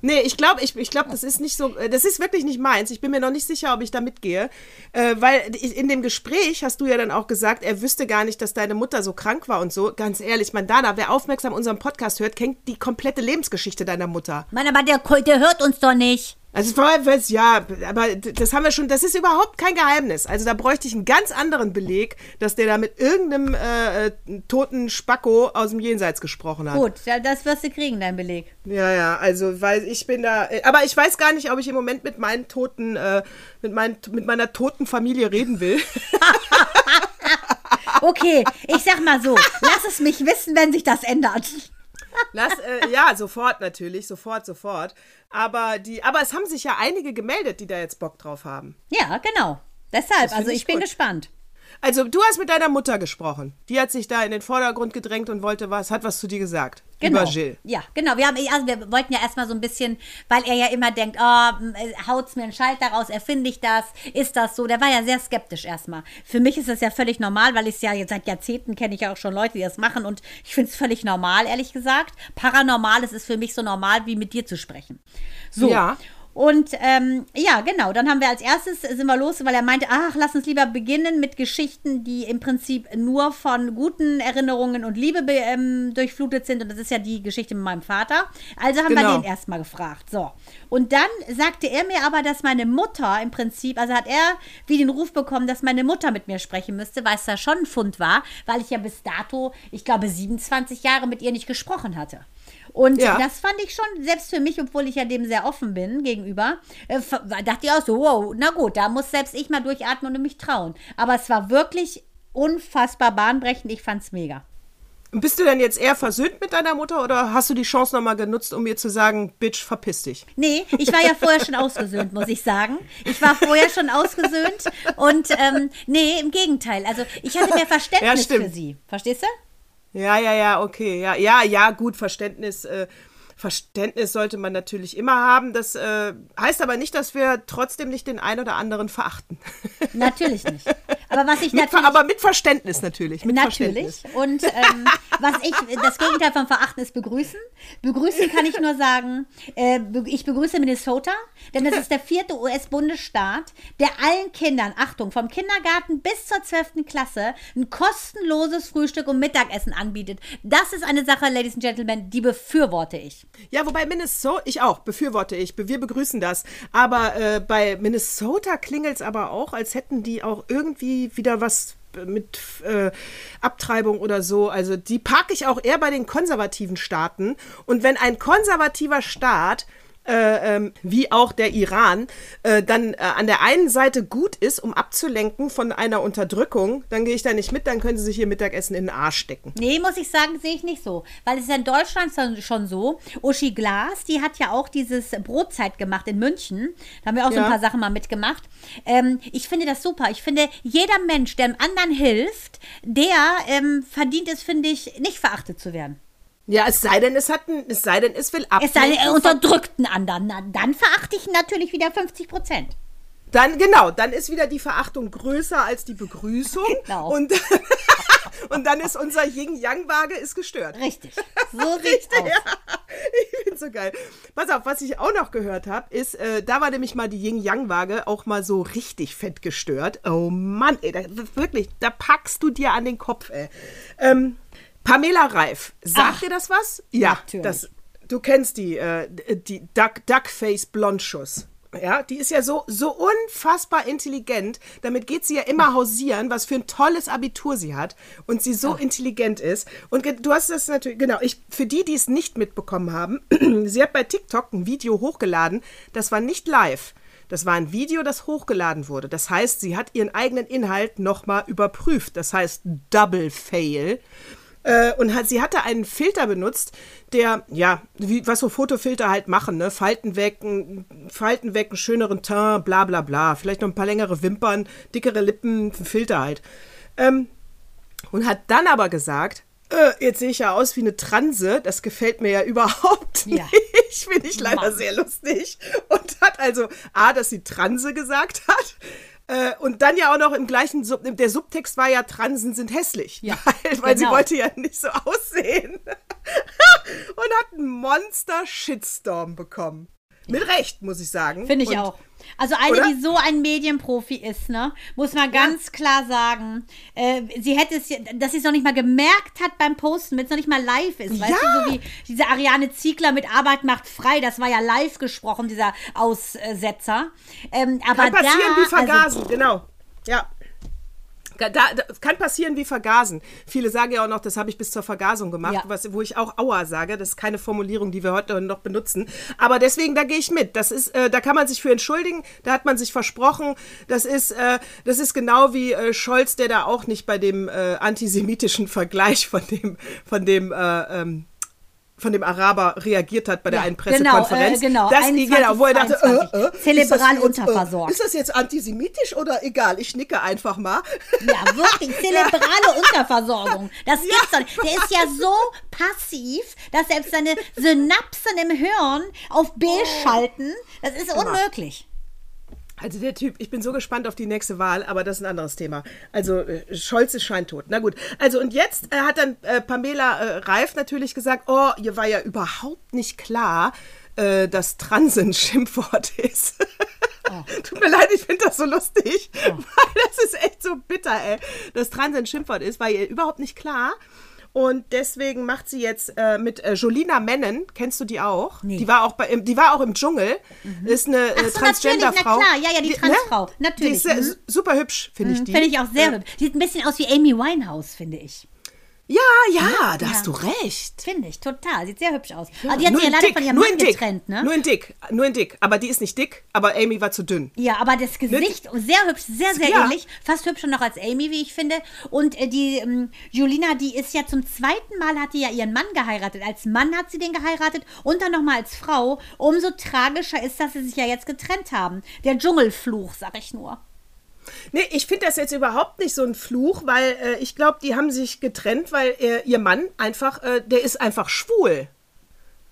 Nee, ich glaube, ich, ich glaube, das ist nicht so, äh, das ist wirklich nicht meins. Ich bin mir noch nicht sicher, ob ich da mitgehe. Äh, weil in dem Gespräch hast du ja dann auch gesagt, er wüsste gar nicht, dass deine Mutter so krank war und so. Ganz ehrlich, Mandana, wer aufmerksam unseren Podcast hört, kennt die komplette Lebensgeschichte deiner Mutter. Mann, aber der, der hört uns doch nicht. Also vor allem, weil's- ja, aber das haben wir schon, das ist überhaupt kein Geheimnis. Also da bräuchte ich einen ganz anderen Beleg, dass der da mit irgendeinem äh, äh, toten Spacko aus dem Jenseits gesprochen hat. Gut, ja, das wirst du kriegen, dein Beleg. Ja, ja, also weil ich bin da, äh, aber ich weiß gar nicht, ob ich im Moment mit meinen toten, äh, mit, mein, mit meiner toten Familie reden will. Okay, ich sag mal so, lass es mich wissen, wenn sich das ändert. Lass, äh, ja, sofort natürlich, sofort, sofort. Aber die, aber es haben sich ja einige gemeldet, die da jetzt Bock drauf haben. Ja, genau. Deshalb, also ich ich bin gut. gespannt. Also du hast mit deiner Mutter gesprochen. Die hat sich da in den Vordergrund gedrängt und wollte was, hat was zu dir gesagt. Genau. Über Jill. Ja, genau. Wir, haben, also wir wollten ja erstmal so ein bisschen, weil er ja immer denkt, oh, haut's mir einen Schalter raus, erfinde ich das, ist das so? Der war ja sehr skeptisch erstmal. Für mich ist das ja völlig normal, weil ich es ja jetzt seit Jahrzehnten kenne ich ja auch schon Leute, die das machen und ich finde es völlig normal, ehrlich gesagt. Paranormal ist es für mich so normal, wie mit dir zu sprechen. So. Ja. Und ähm, ja, genau, dann haben wir als erstes, sind wir los, weil er meinte, ach, lass uns lieber beginnen mit Geschichten, die im Prinzip nur von guten Erinnerungen und Liebe be- ähm, durchflutet sind. Und das ist ja die Geschichte mit meinem Vater. Also haben wir Genau. den erstmal gefragt. So. Und dann sagte er mir aber, dass meine Mutter im Prinzip, also hat er wie den Ruf bekommen, dass meine Mutter mit mir sprechen müsste, weil es da schon ein Fund war, weil ich ja bis dato, ich glaube, 27 Jahre mit ihr nicht gesprochen hatte. Und Ja. das fand ich schon, selbst für mich, obwohl ich ja dem sehr offen bin gegenüber, äh, dachte ich auch so, wow, na gut, da muss selbst ich mal durchatmen und mich trauen. Aber es war wirklich unfassbar bahnbrechend. Ich fand's mega. Bist du denn jetzt eher versöhnt mit deiner Mutter oder hast du die Chance nochmal genutzt, um mir zu sagen, Bitch, verpiss dich? Nee, ich war ja vorher schon ausgesöhnt, muss ich sagen. Ich war vorher schon ausgesöhnt und ähm, nee, im Gegenteil. Also ich hatte mehr Verständnis stimmt. für sie. Verstehst du? Ja, ja, ja, okay. Ja, ja, ja, gut, Verständnis. Äh, Verständnis sollte man natürlich immer haben. Das äh, heißt aber nicht, dass wir trotzdem nicht den einen oder anderen verachten. Natürlich nicht. Aber was ich mit, natürlich aber mit Verständnis natürlich. Mit Natürlich. Verständnis. Und ähm, was ich, das Gegenteil von verachten ist begrüßen. Begrüßen kann ich nur sagen, äh, ich begrüße Minnesota, denn es ist der vierte US-Bundesstaat, der allen Kindern, Achtung, vom Kindergarten bis zur 12. Klasse, ein kostenloses Frühstück und Mittagessen anbietet. Das ist eine Sache, Ladies and Gentlemen, die befürworte ich. Ja, wobei Minnesota, ich auch, befürworte ich. Wir begrüßen das. Aber äh, bei Minnesota klingelt es aber auch, als hätten die auch irgendwie wieder was mit äh, Abtreibung oder so. Also die parke ich auch eher bei den konservativen Staaten. Und wenn ein konservativer Staat ähm, wie auch der Iran, äh, dann äh, an der einen Seite gut ist, um abzulenken von einer Unterdrückung, dann gehe ich da nicht mit, dann können sie sich ihr Mittagessen in den Arsch stecken. Nee, muss ich sagen, sehe ich nicht so. Weil es ist ja in Deutschland schon- so. Uschi Glas, die hat ja auch dieses Brotzeit gemacht in München. Da haben wir auch so Ja. ein paar Sachen mal mitgemacht. Ähm, ich finde das super. Ich finde, jeder Mensch, der einem anderen hilft, der ähm, verdient es, finde ich, nicht verachtet zu werden. Ja, es sei denn, es hat ein, es sei denn, es will Es sei denn, er unterdrückt einen anderen. Na, dann verachte ich ihn natürlich wieder 50 Prozent. Dann, genau, dann ist wieder die Verachtung größer als die Begrüßung. Genau. Und, und dann ist unser Yin-Yang-Waage ist gestört. Richtig. So sieht's aus. Ich find's so geil. Pass auf, was ich auch noch gehört habe, ist, äh, da war nämlich mal die Yin-Yang-Waage auch mal so richtig fett gestört. Oh Mann, ey, da, wirklich, da packst du dir an den Kopf, ey. Ähm, Pamela Reif, sagt Ach, dir das was? Ja, natürlich. das, du kennst die, äh, die Duck, Duckface Blondschuss. Ja, die ist ja so, so unfassbar intelligent. Damit geht sie ja immer hausieren, was für ein tolles Abitur sie hat und sie so intelligent ist. Und du hast das natürlich, genau, ich, für die, die es nicht mitbekommen haben, sie hat bei TikTok ein Video hochgeladen, das war nicht live. Das war ein Video, das hochgeladen wurde. Das heißt, sie hat ihren eigenen Inhalt nochmal überprüft. Das heißt Double Fail. Äh, und hat, sie hatte einen Filter benutzt, der, ja, wie, was so Fotofilter halt machen, ne? Falten weg, ein, Falten weg, einen schöneren Teint, bla bla bla. Vielleicht noch ein paar längere Wimpern, dickere Lippen, Filter halt. Ähm, und hat dann aber gesagt, äh, jetzt sehe ich ja aus wie eine Transe, das gefällt mir ja überhaupt Ja. nicht. Finde ich leider Mann. sehr lustig. Und hat also A, dass sie Transe gesagt hat. Äh, und dann ja auch noch im gleichen, Sub der Subtext war ja, Transen sind hässlich. Ja, weil, weil sie genau. wollte ja nicht so aussehen. und hat einen Monster-Shitstorm bekommen. Mit Recht, muss ich sagen. Finde ich und, auch. Also eine, Oder? die so ein Medienprofi ist, ne, muss man ganz klar sagen, äh, sie hätte es, ja- dass sie es noch nicht mal gemerkt hat beim Posten, wenn es noch nicht mal live ist. Weißt Ja. du, so wie diese Ariane Ziegler mit Arbeit macht frei, das war ja live gesprochen, dieser Aussetzer. Ähm, aber Kann passieren da, wie vergasen, Also, genau. Ja. Da, da, kann passieren wie vergasen. Viele sagen ja auch noch, das habe ich bis zur Vergasung gemacht, Ja. was, wo ich auch Aua sage. Das ist keine Formulierung, die wir heute noch benutzen. Aber deswegen, da gehe ich mit. Das ist, äh, da kann man sich für entschuldigen. Da hat man sich versprochen. Das ist, äh, das ist genau wie äh, Scholz, der da auch nicht bei dem äh, antisemitischen Vergleich von dem, von dem, äh, ähm, von dem Araber reagiert hat bei der Ja, einen genau, Pressekonferenz. äh, genau, Das, 21, genau, wo er dachte, 22. äh, äh, Zelebral ist das jetzt, unterversorgt. Äh, ist das jetzt antisemitisch oder egal? Ich nicke einfach mal. Ja, wirklich, zerebrale Unterversorgung. Das gibt's doch nicht. Der ist ja so passiv, dass selbst seine Synapsen im Hirn auf B schalten. Das ist unmöglich. Also der Typ, ich bin so gespannt auf die nächste Wahl, aber das ist ein anderes Thema. Also äh, Scholz ist scheintot. Na gut. Also und jetzt äh, hat dann äh, Pamela äh, Reif natürlich gesagt, oh, ihr war ja überhaupt nicht klar, äh, dass Trans ein Schimpfwort ist. Tut mir leid, ich finde das so lustig, weil das ist echt so bitter, ey, dass Trans ein Schimpfwort ist, war ihr überhaupt nicht klar. Und deswegen macht sie jetzt äh, mit äh, Jolina Mennen, kennst du die auch? Nee. Die war auch bei, im, die war auch im Dschungel. Ist eine äh, so, natürlich, na Transgender-Frau. klar. Ja, ja, die Transfrau. Die Natürlich. ist sehr, Mhm. su- super hübsch, finde ich die. Finde ich auch sehr Ja. hübsch. Sieht ein bisschen aus wie Amy Winehouse, finde ich. Ja, ja, da Ja. hast du recht. Finde ich, total. Sieht sehr hübsch aus. Aber die hat Nur sich ja leider dick, von ihrem nur Mann getrennt, ne? Nur in dick, nur in dick. Aber die ist nicht dick, aber Amy war zu dünn. Ja, aber das Gesicht sehr hübsch, sehr, sehr Ja. ähnlich. Fast hübscher noch als Amy, wie ich finde. Und äh, die ähm, Julina, die ist ja zum zweiten Mal, hat die ja ihren Mann geheiratet. Als Mann hat sie den geheiratet und dann nochmal als Frau. Umso tragischer ist, dass sie sich ja jetzt getrennt haben. Der Dschungelfluch, sag ich nur. Nee, ich finde das jetzt überhaupt nicht so ein Fluch, weil äh, ich glaube, die haben sich getrennt, weil äh, ihr Mann einfach, äh, der ist einfach schwul.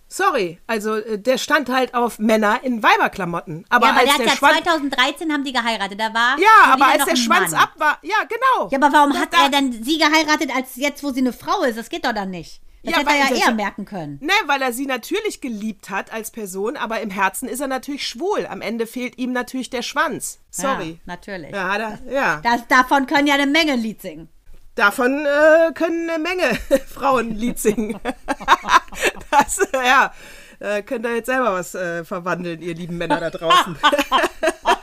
Sorry, also äh, der stand halt auf Männer in Weiberklamotten. Aber ja, aber als der der, hat ja Schwanz, 2013 haben die geheiratet. Da war ja, aber als der Schwanz Mann. ab war, ja genau. Ja, aber warum Da- hat er dann sie geheiratet, als jetzt, wo sie eine Frau ist? Das geht doch dann nicht. Das Ja, hätte er ja eher merken können. Ne, weil er sie natürlich geliebt hat als Person, aber im Herzen ist er natürlich schwul. Am Ende fehlt ihm natürlich der Schwanz. Sorry. Ja, natürlich. Ja, er, ja. Das, davon können ja eine Menge ein Lied singen. Davon äh, können eine Menge Frauen ein Lied singen. das, ja, äh, könnt ihr jetzt selber was äh, verwandeln, ihr lieben Männer da draußen.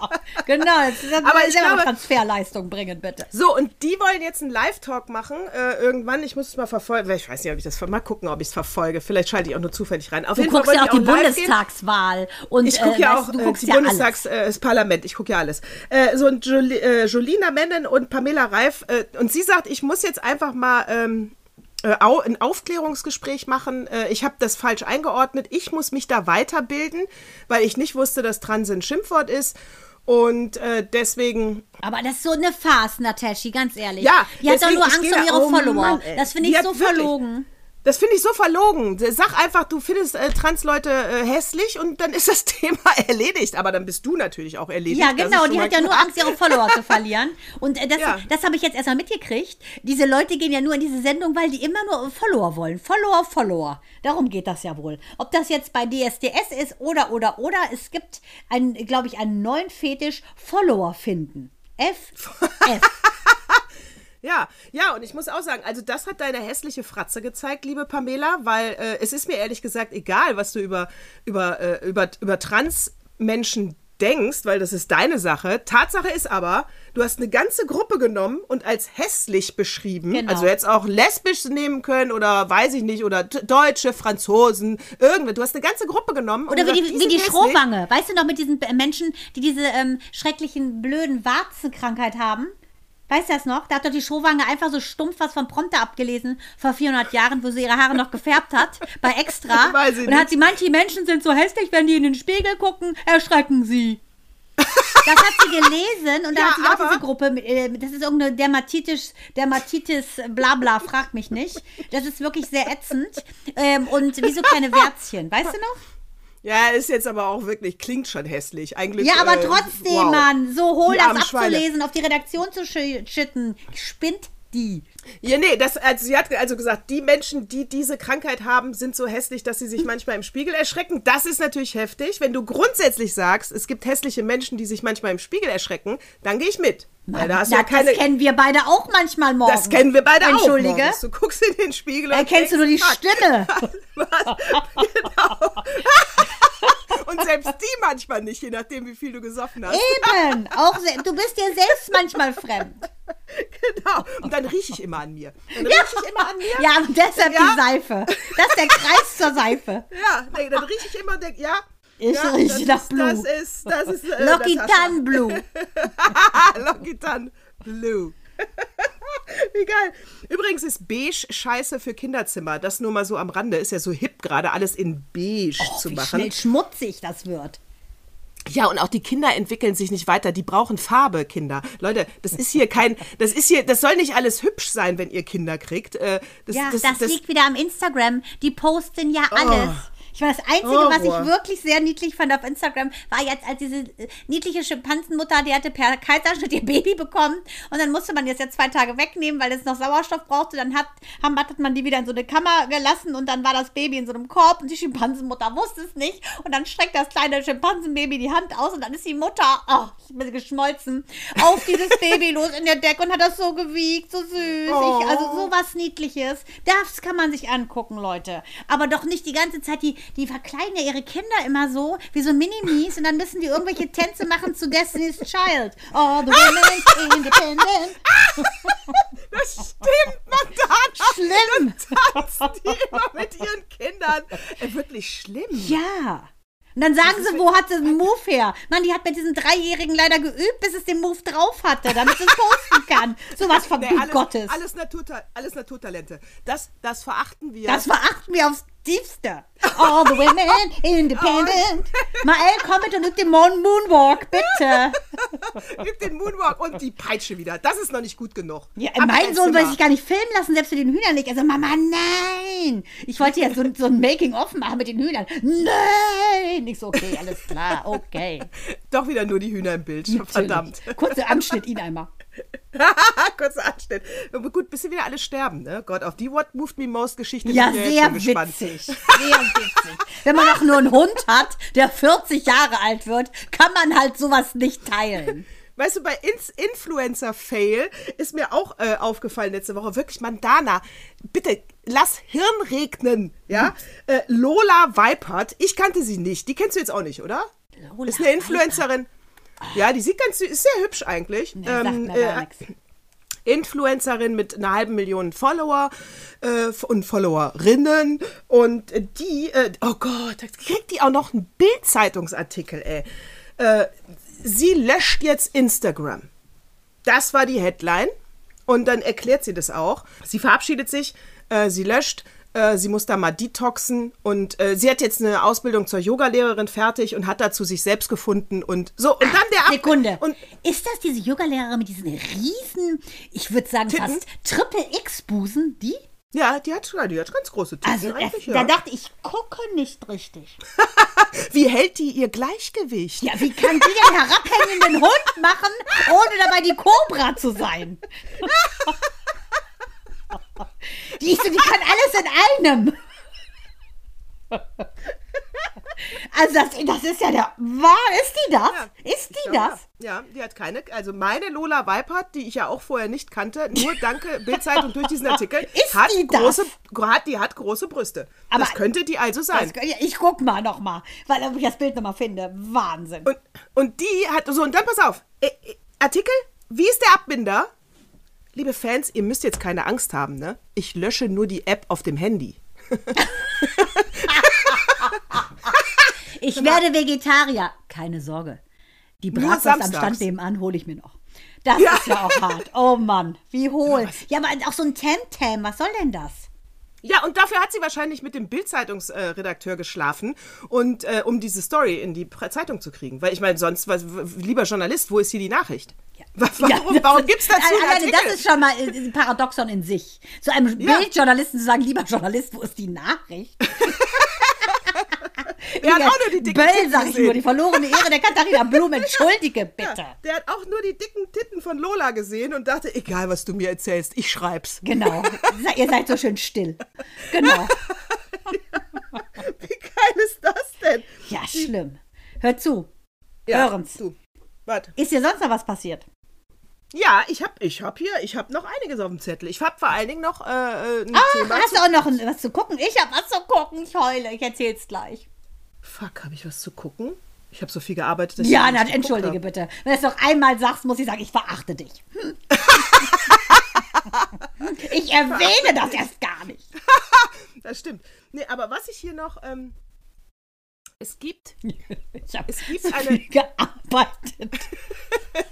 Genau, jetzt Aber aber ich glaube- Transferleistung bringen, bitte. so, und die wollen jetzt einen Live-Talk machen. Äh, irgendwann, ich muss es mal verfolgen. Ich weiß nicht, ob ich das mal gucken, ob ich es verfolge. Vielleicht schalte ich auch nur zufällig rein. Auf Du jeden Fall guckst ja wollen auch die. Bundestagswahl. Und, Ich gucke äh, ja auch du, du äh, die ja Bundestags, das Parlament. Ich gucke ja alles. Äh, so und Joli, äh, Jolina Mennen und Pamela Reif. Äh, und sie sagt, ich muss jetzt einfach mal ähm, äh, ein Aufklärungsgespräch machen. Ich habe das falsch eingeordnet. Ich muss mich da weiterbilden, weil ich nicht wusste, dass Trans ein Schimpfwort ist. Und äh, deswegen Aber das ist so eine Farce, Nataschi, ganz ehrlich. Ja, Die hat doch nur Angst um da- ihre oh Follower. Mann, das finde ich so wirklich- verlogen. Das finde ich so verlogen. Sag einfach, du findest äh, Trans-Leute äh, hässlich und dann ist das Thema erledigt. Aber dann bist du natürlich auch erledigt. Ja, genau, die hat ja nur. Angst, ihre Follower zu verlieren. Und äh, das, Ja. das habe ich jetzt erstmal mitgekriegt. Diese Leute gehen ja nur in diese Sendung, weil die immer nur Follower wollen. Follower, Follower. Darum geht das ja wohl. Ob das jetzt bei DSDS ist oder, oder, oder. Es gibt, einen, glaube ich, einen neuen Fetisch, Follower finden. F, F. Ja, ja, und ich muss auch sagen, also das hat deine hässliche Fratze gezeigt, liebe Pamela, weil äh, es ist mir ehrlich gesagt egal, was du über, über, äh, über, über Trans-Menschen denkst, weil das ist deine Sache. Tatsache ist aber, du hast eine ganze Gruppe genommen und als hässlich beschrieben. Genau. Also jetzt auch lesbisch nehmen können oder weiß ich nicht, oder Deutsche, Franzosen, irgendwas. Du hast eine ganze Gruppe genommen. und Oder wie die, gesagt, wie die sind hässlich. Strohwange. Weißt du noch, mit diesen Menschen, die diese ähm, schrecklichen, blöden Warzenkrankheit haben? Weißt du das noch? Da hat doch die Strohwange einfach so stumpf was vom Prompter abgelesen vor 400 Jahren, wo sie ihre Haare noch gefärbt hat, bei Extra. Weiß ich und dann hat sie, manche Menschen sind so hässlich, wenn die in den Spiegel gucken, erschrecken sie. Das hat sie gelesen und da Ja, hat sie auch diese Gruppe, äh, das ist irgendeine Dermatitis, Dermatitis, Blabla, fragt mich nicht. Das ist wirklich sehr ätzend. Ähm, und wie so kleine Wärzchen, weißt du noch? Ja, ist jetzt aber auch wirklich, klingt schon hässlich. Eigentlich, Ja, aber äh, trotzdem, wow. Mann, so hohl Die das armen Schweine. abzulesen, auf die Redaktion zu schü- schütten. Spinnt die. Ja, nee, das, also sie hat also gesagt, die Menschen, die diese Krankheit haben, sind so hässlich, dass sie sich manchmal im Spiegel erschrecken. Das ist natürlich heftig. Wenn du grundsätzlich sagst, es gibt hässliche Menschen, die sich manchmal im Spiegel erschrecken, dann gehe ich mit. Du Na, ja keine. das kennen wir beide auch manchmal morgen. Das kennen wir beide auch. Entschuldige. morgens. Du guckst in den Spiegel und Erkennst du nur die Stimme? Was? genau. und selbst die manchmal nicht, je nachdem, wie viel du gesoffen hast. Eben. Auch du bist dir selbst manchmal fremd. Genau. Und dann rieche ich immer an mir. Dann rieche ich immer an mir. Ja, und deshalb Ja. die Seife. Das ist der Kreis zur Seife. Ja, nee, dann rieche ich immer und denke, ja. Ich ja, rieche das nach ist, Blue. Das ist, das ist, äh, Locky Natascha. Tan Blue. Locky Tan Blue. Wie geil. Übrigens ist beige scheiße für Kinderzimmer. Das nur mal so am Rande. Ist ja so hip gerade, alles in beige zu Oh, Wie machen. schnell schmutzig das wird. Ja, und auch die Kinder entwickeln sich nicht weiter. Die brauchen Farbe, Kinder. Leute, das ist hier kein, das ist hier, das soll nicht alles hübsch sein, wenn ihr Kinder kriegt. Äh, Das, Ja, das, das, das, liegt wieder am Instagram. Die posten ja alles. Ich meine, das Einzige, was Horror. ich wirklich sehr niedlich fand auf Instagram, war jetzt, als diese äh, niedliche Schimpansenmutter, die hatte per Kaiserschnitt ihr Baby bekommen und dann musste man jetzt ja zwei Tage wegnehmen, weil es noch Sauerstoff brauchte. Dann hat, haben, hat man die wieder in so eine Kammer gelassen und dann war das Baby in so einem Korb und die Schimpansenmutter wusste es nicht. Und dann streckt das kleine Schimpansenbaby die Hand aus und dann ist die Mutter, oh, ich bin geschmolzen, auf dieses Baby los in der Decke und hat das so gewiegt, so süß. Ich, also sowas Niedliches. Das kann man sich angucken, Leute. Aber doch nicht die ganze Zeit, die, die verkleiden ja ihre Kinder immer so, wie so Minimis und dann müssen die irgendwelche Tänze machen zu Destiny's Child. Oh, the women's independent. das stimmt, Madonna. Schlimm. Tanzen die immer mit ihren Kindern. Äh, wirklich schlimm. Ja. Und dann sagen sie, wo hat sie den Move her? Mann, die hat mit diesem Dreijährigen leider geübt, bis es den Move drauf hatte, damit sie es posten kann. Sowas von Nee, alles, Gottes. Alles, Naturta alles Naturtalente. Das, das verachten wir. Das verachten wir aufs Tiefste. All the women independent. Mael, komm mit und üb den Moon Moonwalk, bitte. Übt den Moonwalk und die Peitsche wieder. Das ist noch nicht gut genug. Ja, Ab mein Sohn will Zimmer. sich gar nicht filmen lassen, selbst für den Hühnern nicht. Also, Mama, nein. Ich wollte ja so, so ein Making-of machen mit den Hühnern. Nein. Ich so, okay, alles klar, okay. Doch wieder nur die Hühner im Bild. Verdammt. Natürlich. Kurzer Anschnitt, ihn einmal. Kurzer Anschnitt. Aber gut, bis sie wieder alle sterben, ne? Gott, auf die What Moved Me Most Geschichte Ja, bin ich sehr schon gespannt. witzig. Sehr witzig. Wenn man auch nur einen Hund hat, der 40 Jahre alt wird, kann man halt sowas nicht teilen. Weißt du, bei Influencer-Fail ist mir auch äh, aufgefallen letzte Woche, wirklich, Mandana, bitte, lass Hirn regnen, ja? Äh, Lola Weipert, ich kannte sie nicht, die kennst du jetzt auch nicht, oder? Lola ist eine Influencerin. Ja, die sieht ganz süß, ist sehr hübsch eigentlich. Nee, sagt Ähm, mir gar äh, nichts. Influencerin mit einer halben Million Follower äh, und Followerinnen und die, äh, oh Gott, kriegt die auch noch einen Bild-Zeitungsartikel, ey. Äh, sie löscht jetzt Instagram. Das war die Headline und dann erklärt sie das auch. Sie verabschiedet sich, äh, sie löscht, äh, sie muss da mal detoxen und äh, sie hat jetzt eine Ausbildung zur Yogalehrerin fertig und hat dazu sich selbst gefunden und so und dann der Ab Sekunde. und ist das diese Yogalehrerin mit diesen riesen, ich würde sagen Titten? fast Triple X-Busen? Die? Ja, die hat, ja, die hat ganz große Titten Also, das, eigentlich, da ja. dachte ich, gucke nicht richtig. Wie hält die ihr Gleichgewicht? Ja, wie kann die den herabhängenden Hund machen, ohne dabei die Cobra zu sein? Die, ist die kann alles in einem. Also das, das ist ja der... War, ist die das? Ist die Ja, das? Ja, die hat keine. Also meine Lola Weipert, die ich ja auch vorher nicht kannte, nur danke Bildzeitung durch diesen Artikel, Ist hat die das? große, hat, die hat große Brüste. Aber- das könnte die also sein. Das, ich guck mal noch mal, weil ob ich das Bild noch mal finde. Wahnsinn. Und, und die hat so, und dann pass auf. Äh, äh, Artikel, wie ist der Abbinder? Liebe Fans, ihr müsst jetzt keine Angst haben, ne? Ich lösche nur die App auf dem Handy. Ich werde Vegetarier. Keine Sorge. Die Bratwurst am. Stand nebenan hole ich mir noch. Das Ja. ist ja auch hart. Oh Mann, wie hohl. Ja, aber auch so ein Temtem, was soll denn das? Ja, und dafür hat sie wahrscheinlich mit dem Bildzeitungsredakteur geschlafen und äh, um diese Story in die Zeitung zu kriegen. Weil ich meine, sonst, was, lieber Journalist, wo ist hier die Nachricht? Wa- Warum, das warum ist- gibt's dazu Alleine das ist schon mal äh, ein Paradoxon in sich. So einem Ja. Bildjournalisten zu sagen, lieber Journalist, wo ist die Nachricht? Der hat auch nur die dicken Böll, Titten sag ich gesehen. nur, die verlorene Ehre der Katharina Blum. Entschuldige bitte. Ja, der hat auch nur die dicken Titten von Lola gesehen und dachte, egal was du mir erzählst, ich schreib's. Genau. Ihr seid so schön still. Genau. Wie geil ist das denn? Ja, schlimm. Hör zu. Ja, Hören's. Du, warte. Ist dir sonst noch was passiert? Ja, ich hab, ich hab hier, ich hab noch einiges auf dem Zettel. Ich hab vor allen Dingen noch äh, äh, ein Ah, Thema hast du auch noch ein- was zu gucken? Ich habe was zu gucken. Ich heule. Ich erzähl's gleich. Fuck, habe ich was zu gucken? Ich habe so viel gearbeitet, dass Ja, ich entschuldige hab. bitte. Wenn du es noch einmal sagst, muss ich sagen, ich verachte dich. Hm. ich erwähne das erst gar nicht. Das stimmt. Nee, aber was ich hier noch, ähm, Es gibt, Ich habe es gibt eine. gearbeitet.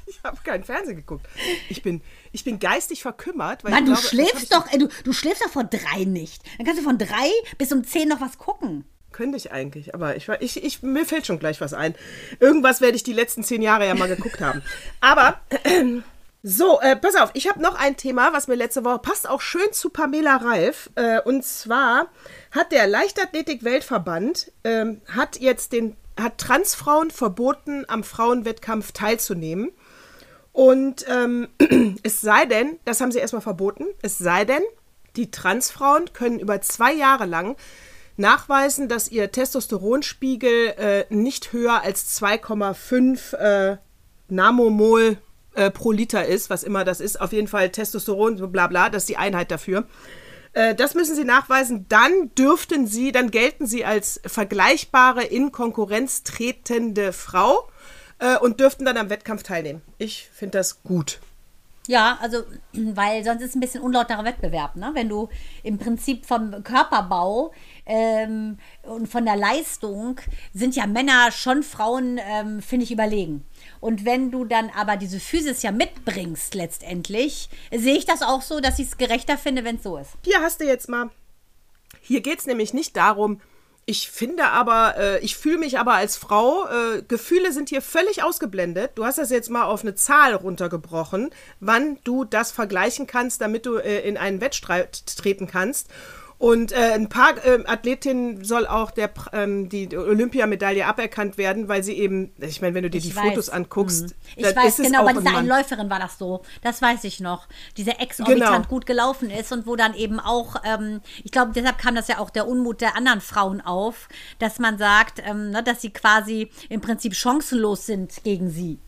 Ich habe keinen Fernsehen geguckt. Ich bin, ich bin geistig verkümmert. Weil Mann, du glaube, schläfst doch, äh, du, du schläfst doch von drei nicht. Dann kannst du von drei bis um zehn noch was gucken. Könnte ich eigentlich, aber ich, ich, ich, mir fällt schon gleich was ein. Irgendwas werde ich die letzten zehn Jahre ja mal geguckt haben. Aber so, äh, pass auf, ich habe noch ein Thema, was mir letzte Woche passt auch schön zu Pamela Reif. Äh, und zwar hat der Leichtathletik-Weltverband ähm, jetzt den hat Transfrauen verboten, am Frauenwettkampf teilzunehmen. Und ähm, es sei denn, das haben sie erstmal verboten, es sei denn, die Transfrauen können über zwei Jahre lang nachweisen, dass ihr Testosteronspiegel äh, nicht höher als 2,5 äh, Namomol äh, pro Liter ist, was immer das ist. Auf jeden Fall Testosteron, bla bla, das ist die Einheit dafür. Äh, Das müssen sie nachweisen. Dann dürften sie, dann gelten sie als vergleichbare, in Konkurrenz tretende Frau äh, und dürften dann am Wettkampf teilnehmen. Ich finde das gut. Ja, also, weil sonst ist es ein bisschen unlauterer Wettbewerb, ne? Wenn du im Prinzip vom Körperbau ähm, und von der Leistung sind ja Männer schon Frauen, ähm, finde ich, überlegen. Und wenn du dann aber diese Physis ja mitbringst letztendlich, sehe ich das auch so, dass ich es gerechter finde, wenn es so ist. Hier hast du jetzt mal. Hier geht es nämlich nicht darum, ich finde aber, äh, ich fühle mich aber als Frau, äh, Gefühle sind hier völlig ausgeblendet. Du hast das jetzt mal auf eine Zahl runtergebrochen, wann du das vergleichen kannst, damit du äh, in einen Wettstreit treten kannst. Und äh, ein paar äh, Athletinnen soll auch der, ähm, die Olympiamedaille aberkannt werden, weil sie eben, ich meine, wenn du dir die Ich Fotos weiß. anguckst, Mhm. Ich weiß genau, bei ein dieser einen Mann. Läuferin war das so. Das weiß ich noch. Diese exorbitant Genau. gut gelaufen ist und wo dann eben auch, ähm, ich glaube, deshalb kam das ja auch der Unmut der anderen Frauen auf, dass man sagt, ähm, ne, dass sie quasi im Prinzip chancenlos sind gegen sie.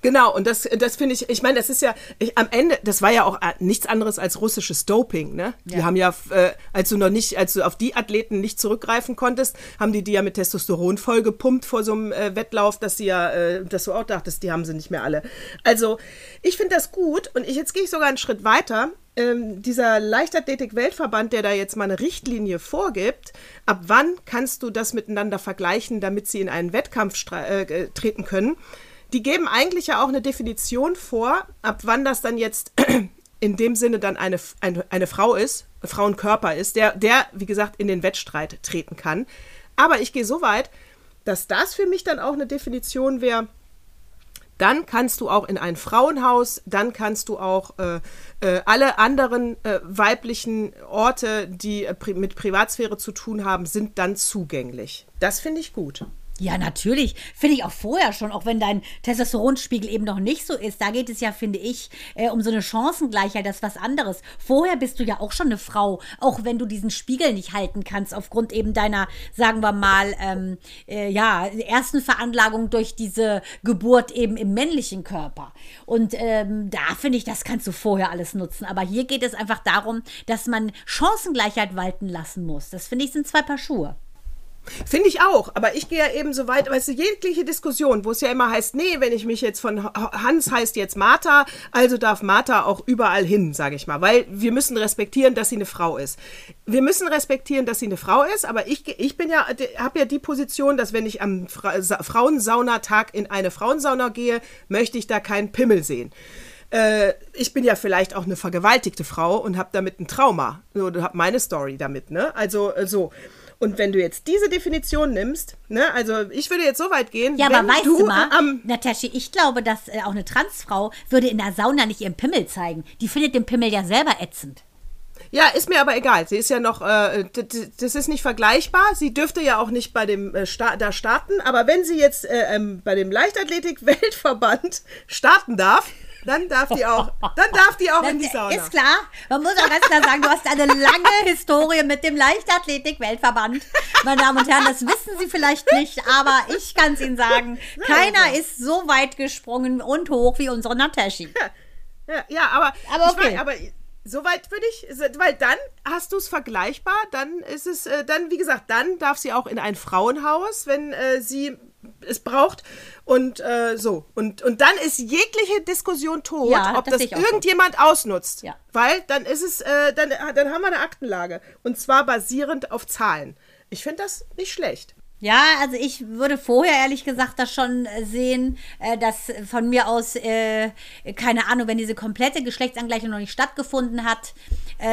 Genau, und das, das finde ich, ich meine, das ist ja, ich, am Ende, das war ja auch äh, nichts anderes als russisches Doping, ne? Die Ja. haben ja, äh, als du noch nicht, als du auf die Athleten nicht zurückgreifen konntest, haben die die ja mit Testosteron vollgepumpt vor so einem äh, Wettlauf, dass sie ja, äh, dass du auch dachtest, die haben sie nicht mehr alle. Also, ich finde das gut und ich, jetzt gehe ich sogar einen Schritt weiter. Ähm, dieser Leichtathletik-Weltverband, der da jetzt mal eine Richtlinie vorgibt, ab wann kannst du das miteinander vergleichen, damit sie in einen Wettkampf äh, äh, treten können, die geben eigentlich ja auch eine Definition vor, ab wann das dann jetzt in dem Sinne dann eine, eine, eine Frau ist, ein Frauenkörper ist, der, der, wie gesagt, in den Wettstreit treten kann. Aber ich gehe so weit, dass das für mich dann auch eine Definition wäre, dann kannst du auch in ein Frauenhaus, dann kannst du auch äh, äh, alle anderen äh, weiblichen Orte, die äh, pri mit Privatsphäre zu tun haben, sind dann zugänglich. Das finde ich gut. Ja, natürlich. Finde ich auch vorher schon, auch wenn dein Testosteronspiegel eben noch nicht so ist. Da geht es ja, finde ich, äh, um so eine Chancengleichheit, das ist was anderes. Vorher bist du ja auch schon eine Frau, auch wenn du diesen Spiegel nicht halten kannst, aufgrund eben deiner, sagen wir mal, ähm, äh, ja, ersten Veranlagung durch diese Geburt eben im männlichen Körper. Und ähm, da finde ich, das kannst du vorher alles nutzen. Aber hier geht es einfach darum, dass man Chancengleichheit walten lassen muss. Das finde ich, sind zwei Paar Schuhe. Finde ich auch, aber ich gehe ja eben so weit, weißt du, jegliche Diskussion, wo es ja immer heißt, nee, wenn ich mich jetzt von Hans heißt jetzt Martha, also darf Martha auch überall hin, sage ich mal, weil wir müssen respektieren, dass sie eine Frau ist. Wir müssen respektieren, dass sie eine Frau ist, aber ich, ich bin ja, habe ja die Position, dass wenn ich am Fra Sa Frauensaunatag in eine Frauensauna gehe, möchte ich da keinen Pimmel sehen. Äh, ich bin ja vielleicht auch eine vergewaltigte Frau und habe damit ein Trauma oder habe meine Story damit, ne? Also äh, so. Und wenn du jetzt diese Definition nimmst, ne, also ich würde jetzt so weit gehen, Ja, aber weißt du du mal, am Natascha, ich glaube, dass äh, auch eine Transfrau würde in der Sauna nicht ihren Pimmel zeigen. Die findet den Pimmel ja selber ätzend. Ja, ist mir aber egal. Sie ist ja noch, äh, das ist nicht vergleichbar. Sie dürfte ja auch nicht bei dem äh, Sta da starten. Aber wenn sie jetzt äh, ähm, bei dem Leichtathletik-Weltverband starten darf, dann darf die auch, dann darf die auch in die Sauna. Ist klar, man muss auch ganz klar sagen, du hast eine lange Historie mit dem Leichtathletik-Weltverband. Meine Damen und Herren, das wissen Sie vielleicht nicht, aber ich kann es Ihnen sagen, keiner ist so weit gesprungen und hoch wie unsere Nataschi. Ja, ja aber, Aber okay. mein, aber soweit würde ich, weil dann hast du es vergleichbar, dann ist es, äh, dann, wie gesagt, dann darf sie auch in ein Frauenhaus, wenn äh, sie es braucht und äh, so. Und, und dann ist jegliche Diskussion tot, Ja, ob das das, auch so. irgendjemand ausnutzt. Ja. Weil dann ist es, äh, dann, dann haben wir eine Aktenlage. Und zwar basierend auf Zahlen. Ich finde das nicht schlecht. Ja, also ich würde vorher ehrlich gesagt das schon äh, sehen, äh, dass von mir aus, äh, keine Ahnung, wenn diese komplette Geschlechtsangleichung noch nicht stattgefunden hat,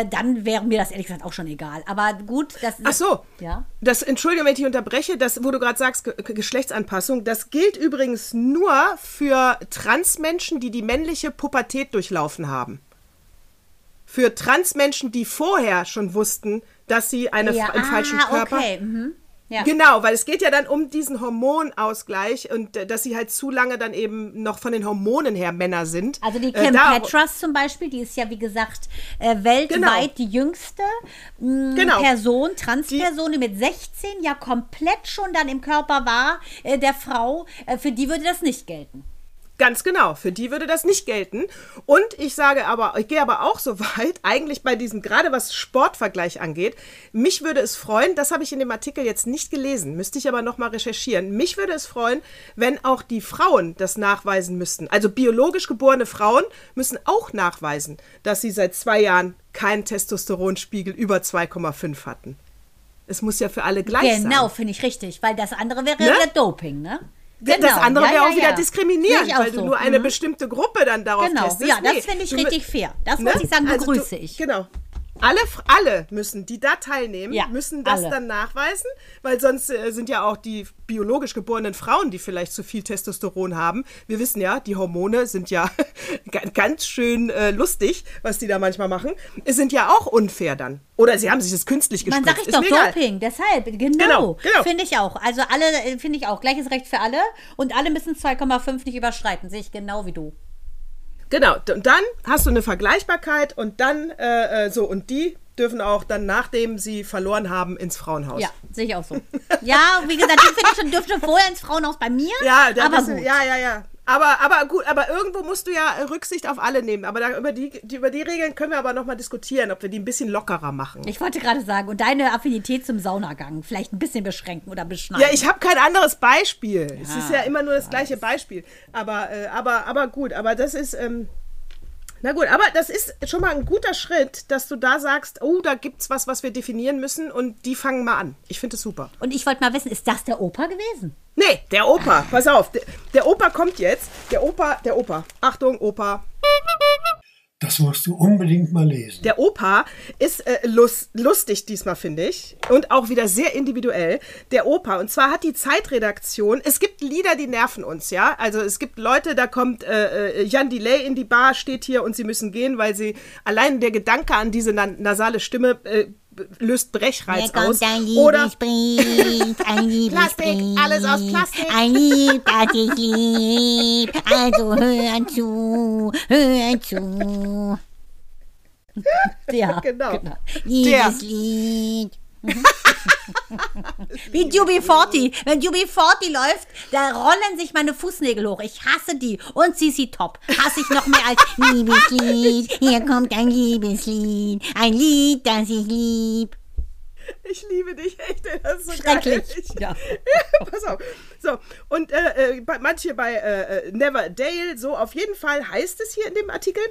dann wäre mir das ehrlich gesagt auch schon egal. Aber gut, das Ach so. Ja. Das, Entschuldigung, wenn ich dich unterbreche, das, wo du gerade sagst, Ge Geschlechtsanpassung, das gilt übrigens nur für Transmenschen, die die männliche Pubertät durchlaufen haben. Für Transmenschen, die vorher schon wussten, dass sie eine, ja. einen falschen ah, Körper Okay. Mhm. Ja. Genau, weil es geht ja dann um diesen Hormonausgleich und äh, dass sie halt zu lange dann eben noch von den Hormonen her Männer sind. Also die Äh, Kim da- Petras zum Beispiel, die ist ja wie gesagt äh, weltweit Genau. die jüngste mh, Genau. Person, Transperson, die mit 16 ja komplett schon dann im Körper war äh, der Frau. Äh, für die würde das nicht gelten. Ganz genau, für die würde das nicht gelten. Und ich sage aber, ich gehe aber auch so weit, eigentlich bei diesem, gerade was Sportvergleich angeht, mich würde es freuen, das habe ich in dem Artikel jetzt nicht gelesen, müsste ich aber nochmal recherchieren. Mich würde es freuen, wenn auch die Frauen das nachweisen müssten. Also biologisch geborene Frauen müssen auch nachweisen, dass sie seit zwei Jahren keinen Testosteronspiegel über 2,5 hatten. Es muss ja für alle gleich sein. Genau, finde ich richtig, weil das andere wäre Ne? wieder Doping, ne? Das Genau. andere Ja, wäre ja, auch wieder ja. diskriminierend, Sehe ich auch weil du so. nur eine Mhm. bestimmte Gruppe dann darauf Genau, testest. ja, das Nee, finde ich du richtig fair. Das Ne? wollte ich sagen, Also begrüße du, ich. Genau. Alle, alle müssen, die da teilnehmen, Ja, müssen das alle. dann nachweisen, weil sonst äh, sind ja auch die biologisch geborenen Frauen, die vielleicht zu viel Testosteron haben. Wir wissen ja, die Hormone sind ja ga- ganz schön äh, lustig, was die da manchmal machen. Es sind ja auch unfair dann. Oder sie haben sich das künstlich Man gespritzt. sag ich doch. Doping, deshalb, genau. Genau, genau. Finde ich auch. Also alle, äh, finde ich auch. Gleiches Recht für alle und alle müssen 2,5 nicht überschreiten. Sehe ich genau wie du. Genau, und dann hast du eine Vergleichbarkeit und dann äh, äh, so, und die dürfen auch dann, nachdem sie verloren haben, ins Frauenhaus. Ja, sehe ich auch so. ja, wie gesagt, die finde ich schon, dürfte vorher ins Frauenhaus bei mir. Ja, aber bist du- gut. ja, ja, ja. Aber, aber gut, aber irgendwo musst du ja Rücksicht auf alle nehmen. Aber da, über, die, die, über die Regeln können wir aber nochmal diskutieren, ob wir die ein bisschen lockerer machen. Ich wollte gerade sagen, und deine Affinität zum Saunagang vielleicht ein bisschen beschränken oder beschneiden. Ja, ich habe kein anderes Beispiel. es ist ja immer nur das gleiche Beispiel. Aber, äh, aber, aber gut, aber das ist. Ähm, na gut, aber das ist schon mal ein guter Schritt, dass du da sagst, oh, da gibt's was, was wir definieren müssen und die fangen mal an. Ich finde es super. Und ich wollte mal wissen, ist das der Opa gewesen? Nee, der Opa, pass auf, der, der Opa kommt jetzt. Der Opa, der Opa. Achtung, Opa. Das musst du unbedingt mal lesen. Der Opa ist äh, lus lustig diesmal, finde ich. Und auch wieder sehr individuell. Der Opa. Und zwar hat die Zeitredaktion, es gibt Lieder, die nerven uns, ja. Also es gibt Leute, da kommt äh, äh, Jan Delay in die Bar, steht hier und sie müssen gehen, weil sie allein der Gedanke an diese na nasale Stimme äh, löst Brechreiz aus. Oder Liebesbrief, ein Liebesbrief. alles aus Plastik. Ein Lieb, das ich lieb. Also hör zu, hör zu. Ja, Genau. Liebeslied. Wie UB40. Wenn UB40 läuft, da rollen sich meine Fußnägel hoch. Ich hasse die. Und CC Top. Hasse ich noch mehr als Liebeslied, hier kommt ein Liebeslied. Ein Lied, das ich lieb. Ich liebe dich echt, das ist so geil. schrecklich. Ich, Ja. Pass auf. So, und äh, äh, bei, manche bei äh, äh, Never Dale, so auf jeden Fall heißt es hier in dem Artikel.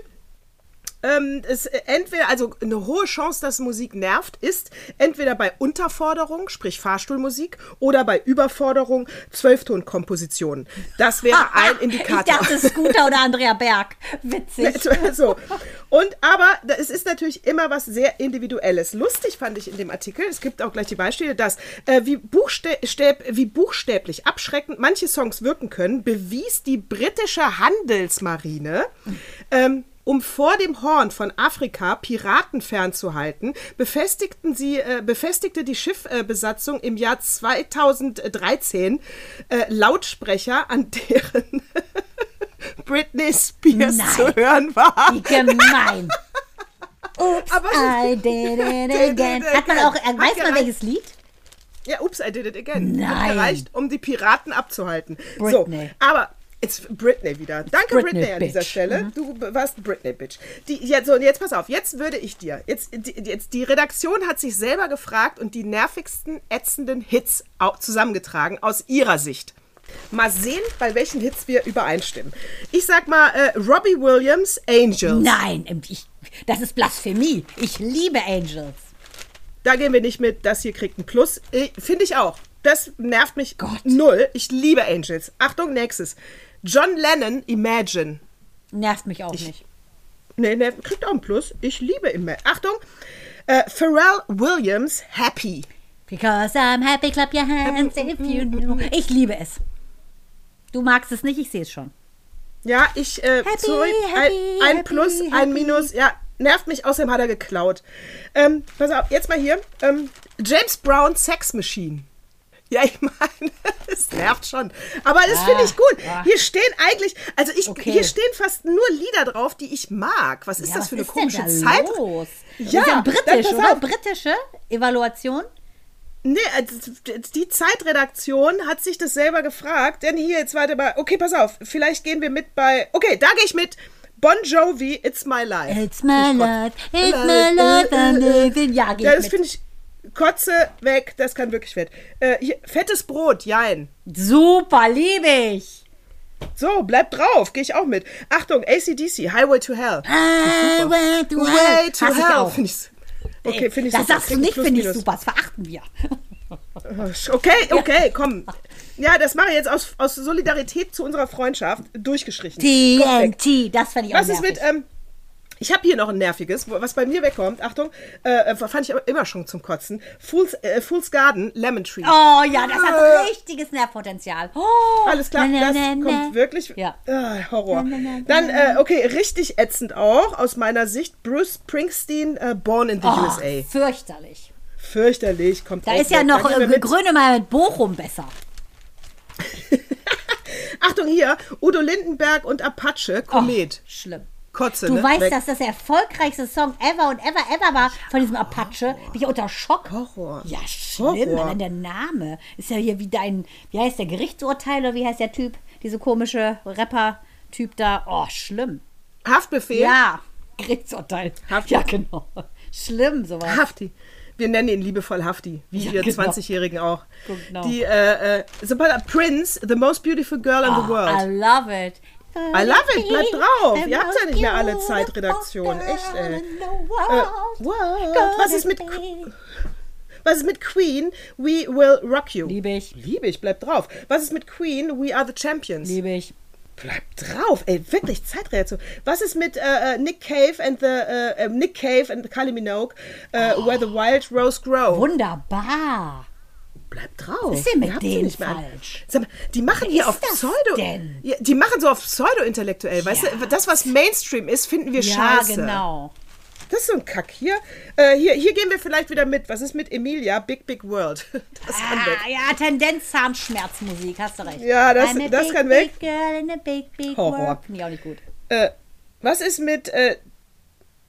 Ähm, es äh, entweder, also eine hohe Chance, dass Musik nervt, ist entweder bei Unterforderung, sprich Fahrstuhlmusik, oder bei Überforderung, Zwölftonkompositionen. Das wäre ein Indikator. Ich dachte Scooter oder Andrea Berg. Witzig. so. Und aber es ist natürlich immer was sehr Individuelles. Lustig fand ich in dem Artikel, es gibt auch gleich die Beispiele, dass äh, wie, buchstäb, wie buchstäblich abschreckend manche Songs wirken können, bewies die britische Handelsmarine. Ähm, um vor dem Horn von Afrika Piraten fernzuhalten, befestigten sie, äh, befestigte die Schiffbesatzung im Jahr 2013 äh, Lautsprecher, an deren Britney Spears Nein. zu hören war. Wie gemein. Oops, Aber I did it again. Hat man auch, äh, Hat weiß man welches Lied? Ja, ups, I did it again. Nein. Hat gereicht, um die Piraten abzuhalten. Britney. So, aber jetzt Britney wieder. Danke Britney, Britney, an dieser Bitch. Mhm. Stelle. Du warst Britney Bitch. Die, jetzt, so, und jetzt pass auf, jetzt würde ich dir, jetzt die, jetzt die Redaktion hat sich selber gefragt und die nervigsten, ätzenden Hits zusammengetragen aus ihrer Sicht. Mal sehen, bei welchen Hits wir übereinstimmen. Ich sag mal, äh, Robbie Williams, Angels. Nein, ähm, ich, das ist Blasphemie. Ich liebe Angels. Da gehen wir nicht mit, das hier kriegt ein Plus. Äh, Finde ich auch. das nervt mich null. Ich liebe Angels. Achtung, nächstes. John Lennon, Imagine. Nervt mich auch nicht. Nee, der kriegt auch einen Plus. Ich liebe Imagine. Achtung, äh, Pharrell Williams, Happy. Because I'm happy, clap your hands if you know. Ich liebe es. Du magst es nicht, ich sehe es schon. Ja, ich, äh, Happy, sorry, happy, ein, ein Plus, ein Minus, ja, nervt mich, außerdem hat er geklaut. Ähm, pass auf, jetzt mal hier, ähm, James Brown Sex Machine. Ja, ich meine, es nervt schon. Aber das finde ich gut. Hier stehen eigentlich, also ich, Okay. hier stehen fast nur Lieder drauf, die ich mag. Was ist Ja, das für eine komische denn da Zeit? Los? Ja, ist ja britisch, pass oder? Britische Evaluation. Nee, also die Zeitredaktion hat sich das selber gefragt. Denn hier, jetzt warte mal. Okay, pass auf. Vielleicht gehen wir mit bei. Okay, da gehe ich mit. Bon Jovi, It's My Life. It's my kotze. life, it's my life, I'm living. Ja, geh Ja, das finde ich. Kotze weg, das kann wirklich fett. Äh, hier, fettes Brot, jein. Super, liebe ich. So, bleib drauf, gehe ich auch mit. Achtung, ACDC, Highway to Hell. Highway to Way to Hass Hell, ich. Okay, finde ich Das super. sagst du nicht, finde ich super. Das verachten wir. Okay, okay, komm. Ja, das mache ich jetzt aus, aus Solidarität zu unserer Freundschaft durchgestrichen. TNT, das fand ich auch Was ist mit, ähm, ich habe hier noch ein nerviges, was bei mir wegkommt. Achtung, äh, äh, fand ich aber immer schon zum Kotzen. Fool's, äh, Fool's Garden, Lemon Tree. Oh ja, das Äh. hat richtiges Nervpotenzial. Oh, Alles klar, na, na, das na, kommt wirklich. Ja. Ah, Horror. Na, na, Dann, äh, okay, richtig ätzend auch, aus meiner Sicht, Bruce Springsteen, äh, Born in the Oh, USA. fürchterlich. Fürchterlich, kommt Da ist ja weg. noch äh. Grönemeyer mit Bochum besser. Achtung hier, Udo Lindenberg und Apache, Komet. Oh, schlimm. Kotze, Du ne? weißt, Weg. dass das der erfolgreichste Song ever und ever, ever war von diesem Apache. Bin ich unter Schock. Horror. Ja, schlimm. Horror. Der Name ist ja hier wie dein, wie heißt der Gerichtsurteil oder wie heißt der Typ? Diese komische Rapper-Typ da. Oh, schlimm. Haftbefehl. Ja, Gerichtsurteil. Hafti. Ja, genau. Schlimm, sowas. Hafti. Wir nennen ihn liebevoll Hafti, wie Ja, wir genau. 20-Jährigen auch. Genau. Die, äh, äh, Prince, the most beautiful girl in the I world. love it. I love it, bleib drauf. Ihr habt ja nicht mehr alle Zeitredaktion. Echt, ey. Äh? Was ist mit, was ist mit Queen? We will rock you. Liebe ich. Liebe ich, bleib drauf. Was ist mit Queen? We are the champions. Liebe ich. Bleib drauf, ey, wirklich Zeitreaktion. Was ist mit äh, äh, Nick Cave and the äh, äh, Nick Cave and Kylie Minogue, äh, Oh. Where the Wild Rose Grow? Wunderbar. Bleib drauf. Was ist denn mit Ihr habt sie denen nicht mehr an. falsch? Sag mal, die machen Wer hier ist auf das Pseudo. denn? Ja, die machen so auf Pseudo-intellektuell. Weißt du, das, was Mainstream ist, finden wir Ja, scheiße. genau. Das ist so ein Kack. Hier, äh, hier, hier gehen wir vielleicht wieder mit. Was ist mit Emilia? Big Big World. Das kann weg. Ah, ja, Tendenz Zahnschmerzmusik, hast du recht. Ja, das- I'm a das big, kann weg. Big girl in a big, big Horror. world. Finde ich auch nicht gut. Äh, was ist mit, äh,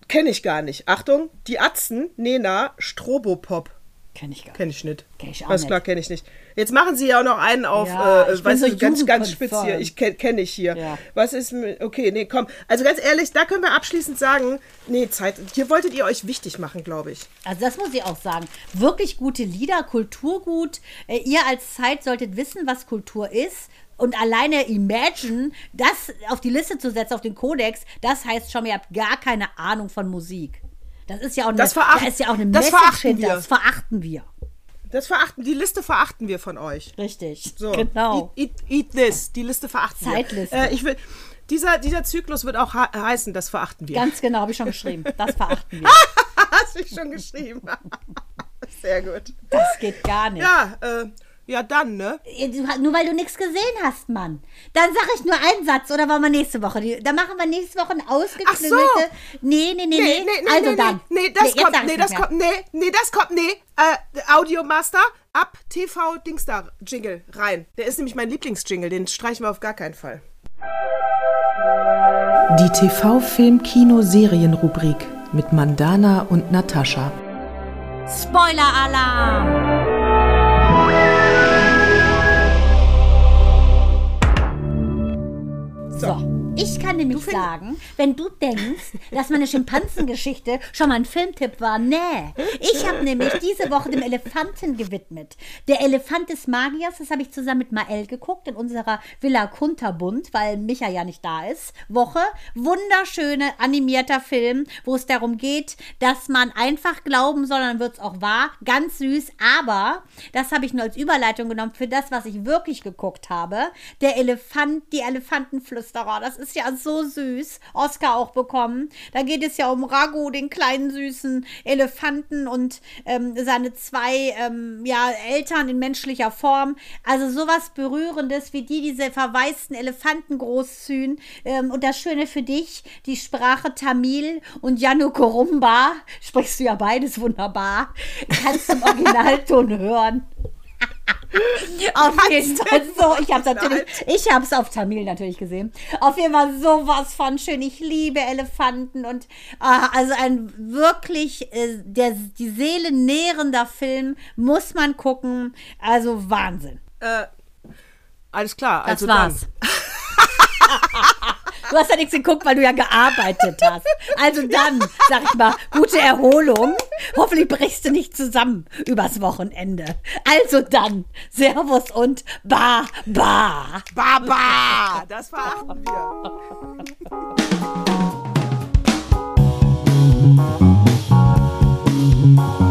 kenne ich gar nicht. Achtung, die Atzen, Nena, Strobopop. Kenn ich gar nicht. Kenne ich nicht. Kenn ich auch Alles nicht. klar, kenne ich nicht. Jetzt machen sie ja auch noch einen auf, Ja, äh, weißt so du, ganz, ganz spitz hier. Ich kenne kenn ich hier. Ja. Was ist mit, okay, nee, komm. Also ganz ehrlich, da können wir abschließend sagen, nee, Zeit, hier wolltet ihr euch wichtig machen, glaube ich. Also das muss ich auch sagen. Wirklich gute Lieder, Kulturgut. Äh, ihr als Zeit solltet wissen, was Kultur ist. Und alleine Imagine, das auf die Liste zu setzen, auf den Kodex, das heißt schon, ihr habt gar keine Ahnung von Musik. Das ist ja auch eine, Das veracht- da ist ja auch eine das verachten wir. Das verachten wir. Das verachten, die Liste verachten wir von euch. Richtig. So, Genau. Eat, eat, eat this. Die Liste verachten Zeitliste. wir. Äh, ich will, dieser, dieser Zyklus wird auch heißen, das verachten wir. Ganz genau, habe ich schon geschrieben. Das verachten wir. Hast du schon geschrieben. Sehr gut. Das geht gar nicht. Ja, äh, ja dann, ne? Nur weil du nichts gesehen hast, Mann. Dann sage ich nur einen Satz oder wollen wir nächste Woche? die- Dann machen wir nächste Woche ein ausgeklügelte. Nee, nee, nee, nee. also nee, dann. Nee, das jetzt kommt, sag nee, das mehr. kommt, nee, nee, das kommt, nee. Äh, Audiomaster, ab TV Dingsda Jingle rein. Der ist nämlich mein Lieblingsjingle, den streichen wir auf gar keinen Fall. Die TV-Film-Kino-Serien-Rubrik mit Mandana und Natascha. Spoiler-Alarm! So, ich kann nämlich sagen, wenn du denkst, dass meine Schimpansengeschichte schon mal ein Filmtipp war, nee. Ich habe nämlich diese Woche dem Elefanten gewidmet. Der Elefant des Magiers, das habe ich zusammen mit Mael geguckt in unserer Villa Kunterbund, weil Micha ja nicht da ist. Woche. Wunderschöne animierter Film, wo es darum geht, dass man einfach glauben soll, dann wird es auch wahr. Ganz süß, aber das habe ich nur als Überleitung genommen für das, was ich wirklich geguckt habe. Der Elefant, die Elefantenflüsterer, das ist ja so süß. Oscar auch bekommen. Da geht es ja um Ragu, den kleinen süßen Elefanten und ähm, seine zwei ähm, ja, Eltern in menschlicher Form. Also sowas Berührendes, wie die diese verwaisten Elefanten großziehen. Ähm, und das Schöne für dich, die Sprache Tamil und Janu Korumba, sprichst du ja beides wunderbar, kannst du im Originalton hören. Auf jeden Fall so. Ich habe es natürlich, ich auf Tamil natürlich gesehen. Auf jeden Fall sowas von schön. Ich liebe Elefanten und ah, also ein wirklich äh, der die Seele nährender Film muss man gucken. Also Wahnsinn. Äh, alles klar. Das also war's. Dann. Du hast ja nichts geguckt, weil du ja gearbeitet hast. Also dann, sag ich mal, gute Erholung. Hoffentlich brichst du nicht zusammen übers Wochenende. Also dann, Servus und Ba, Ba. Ba, Ba. Das verachten wir.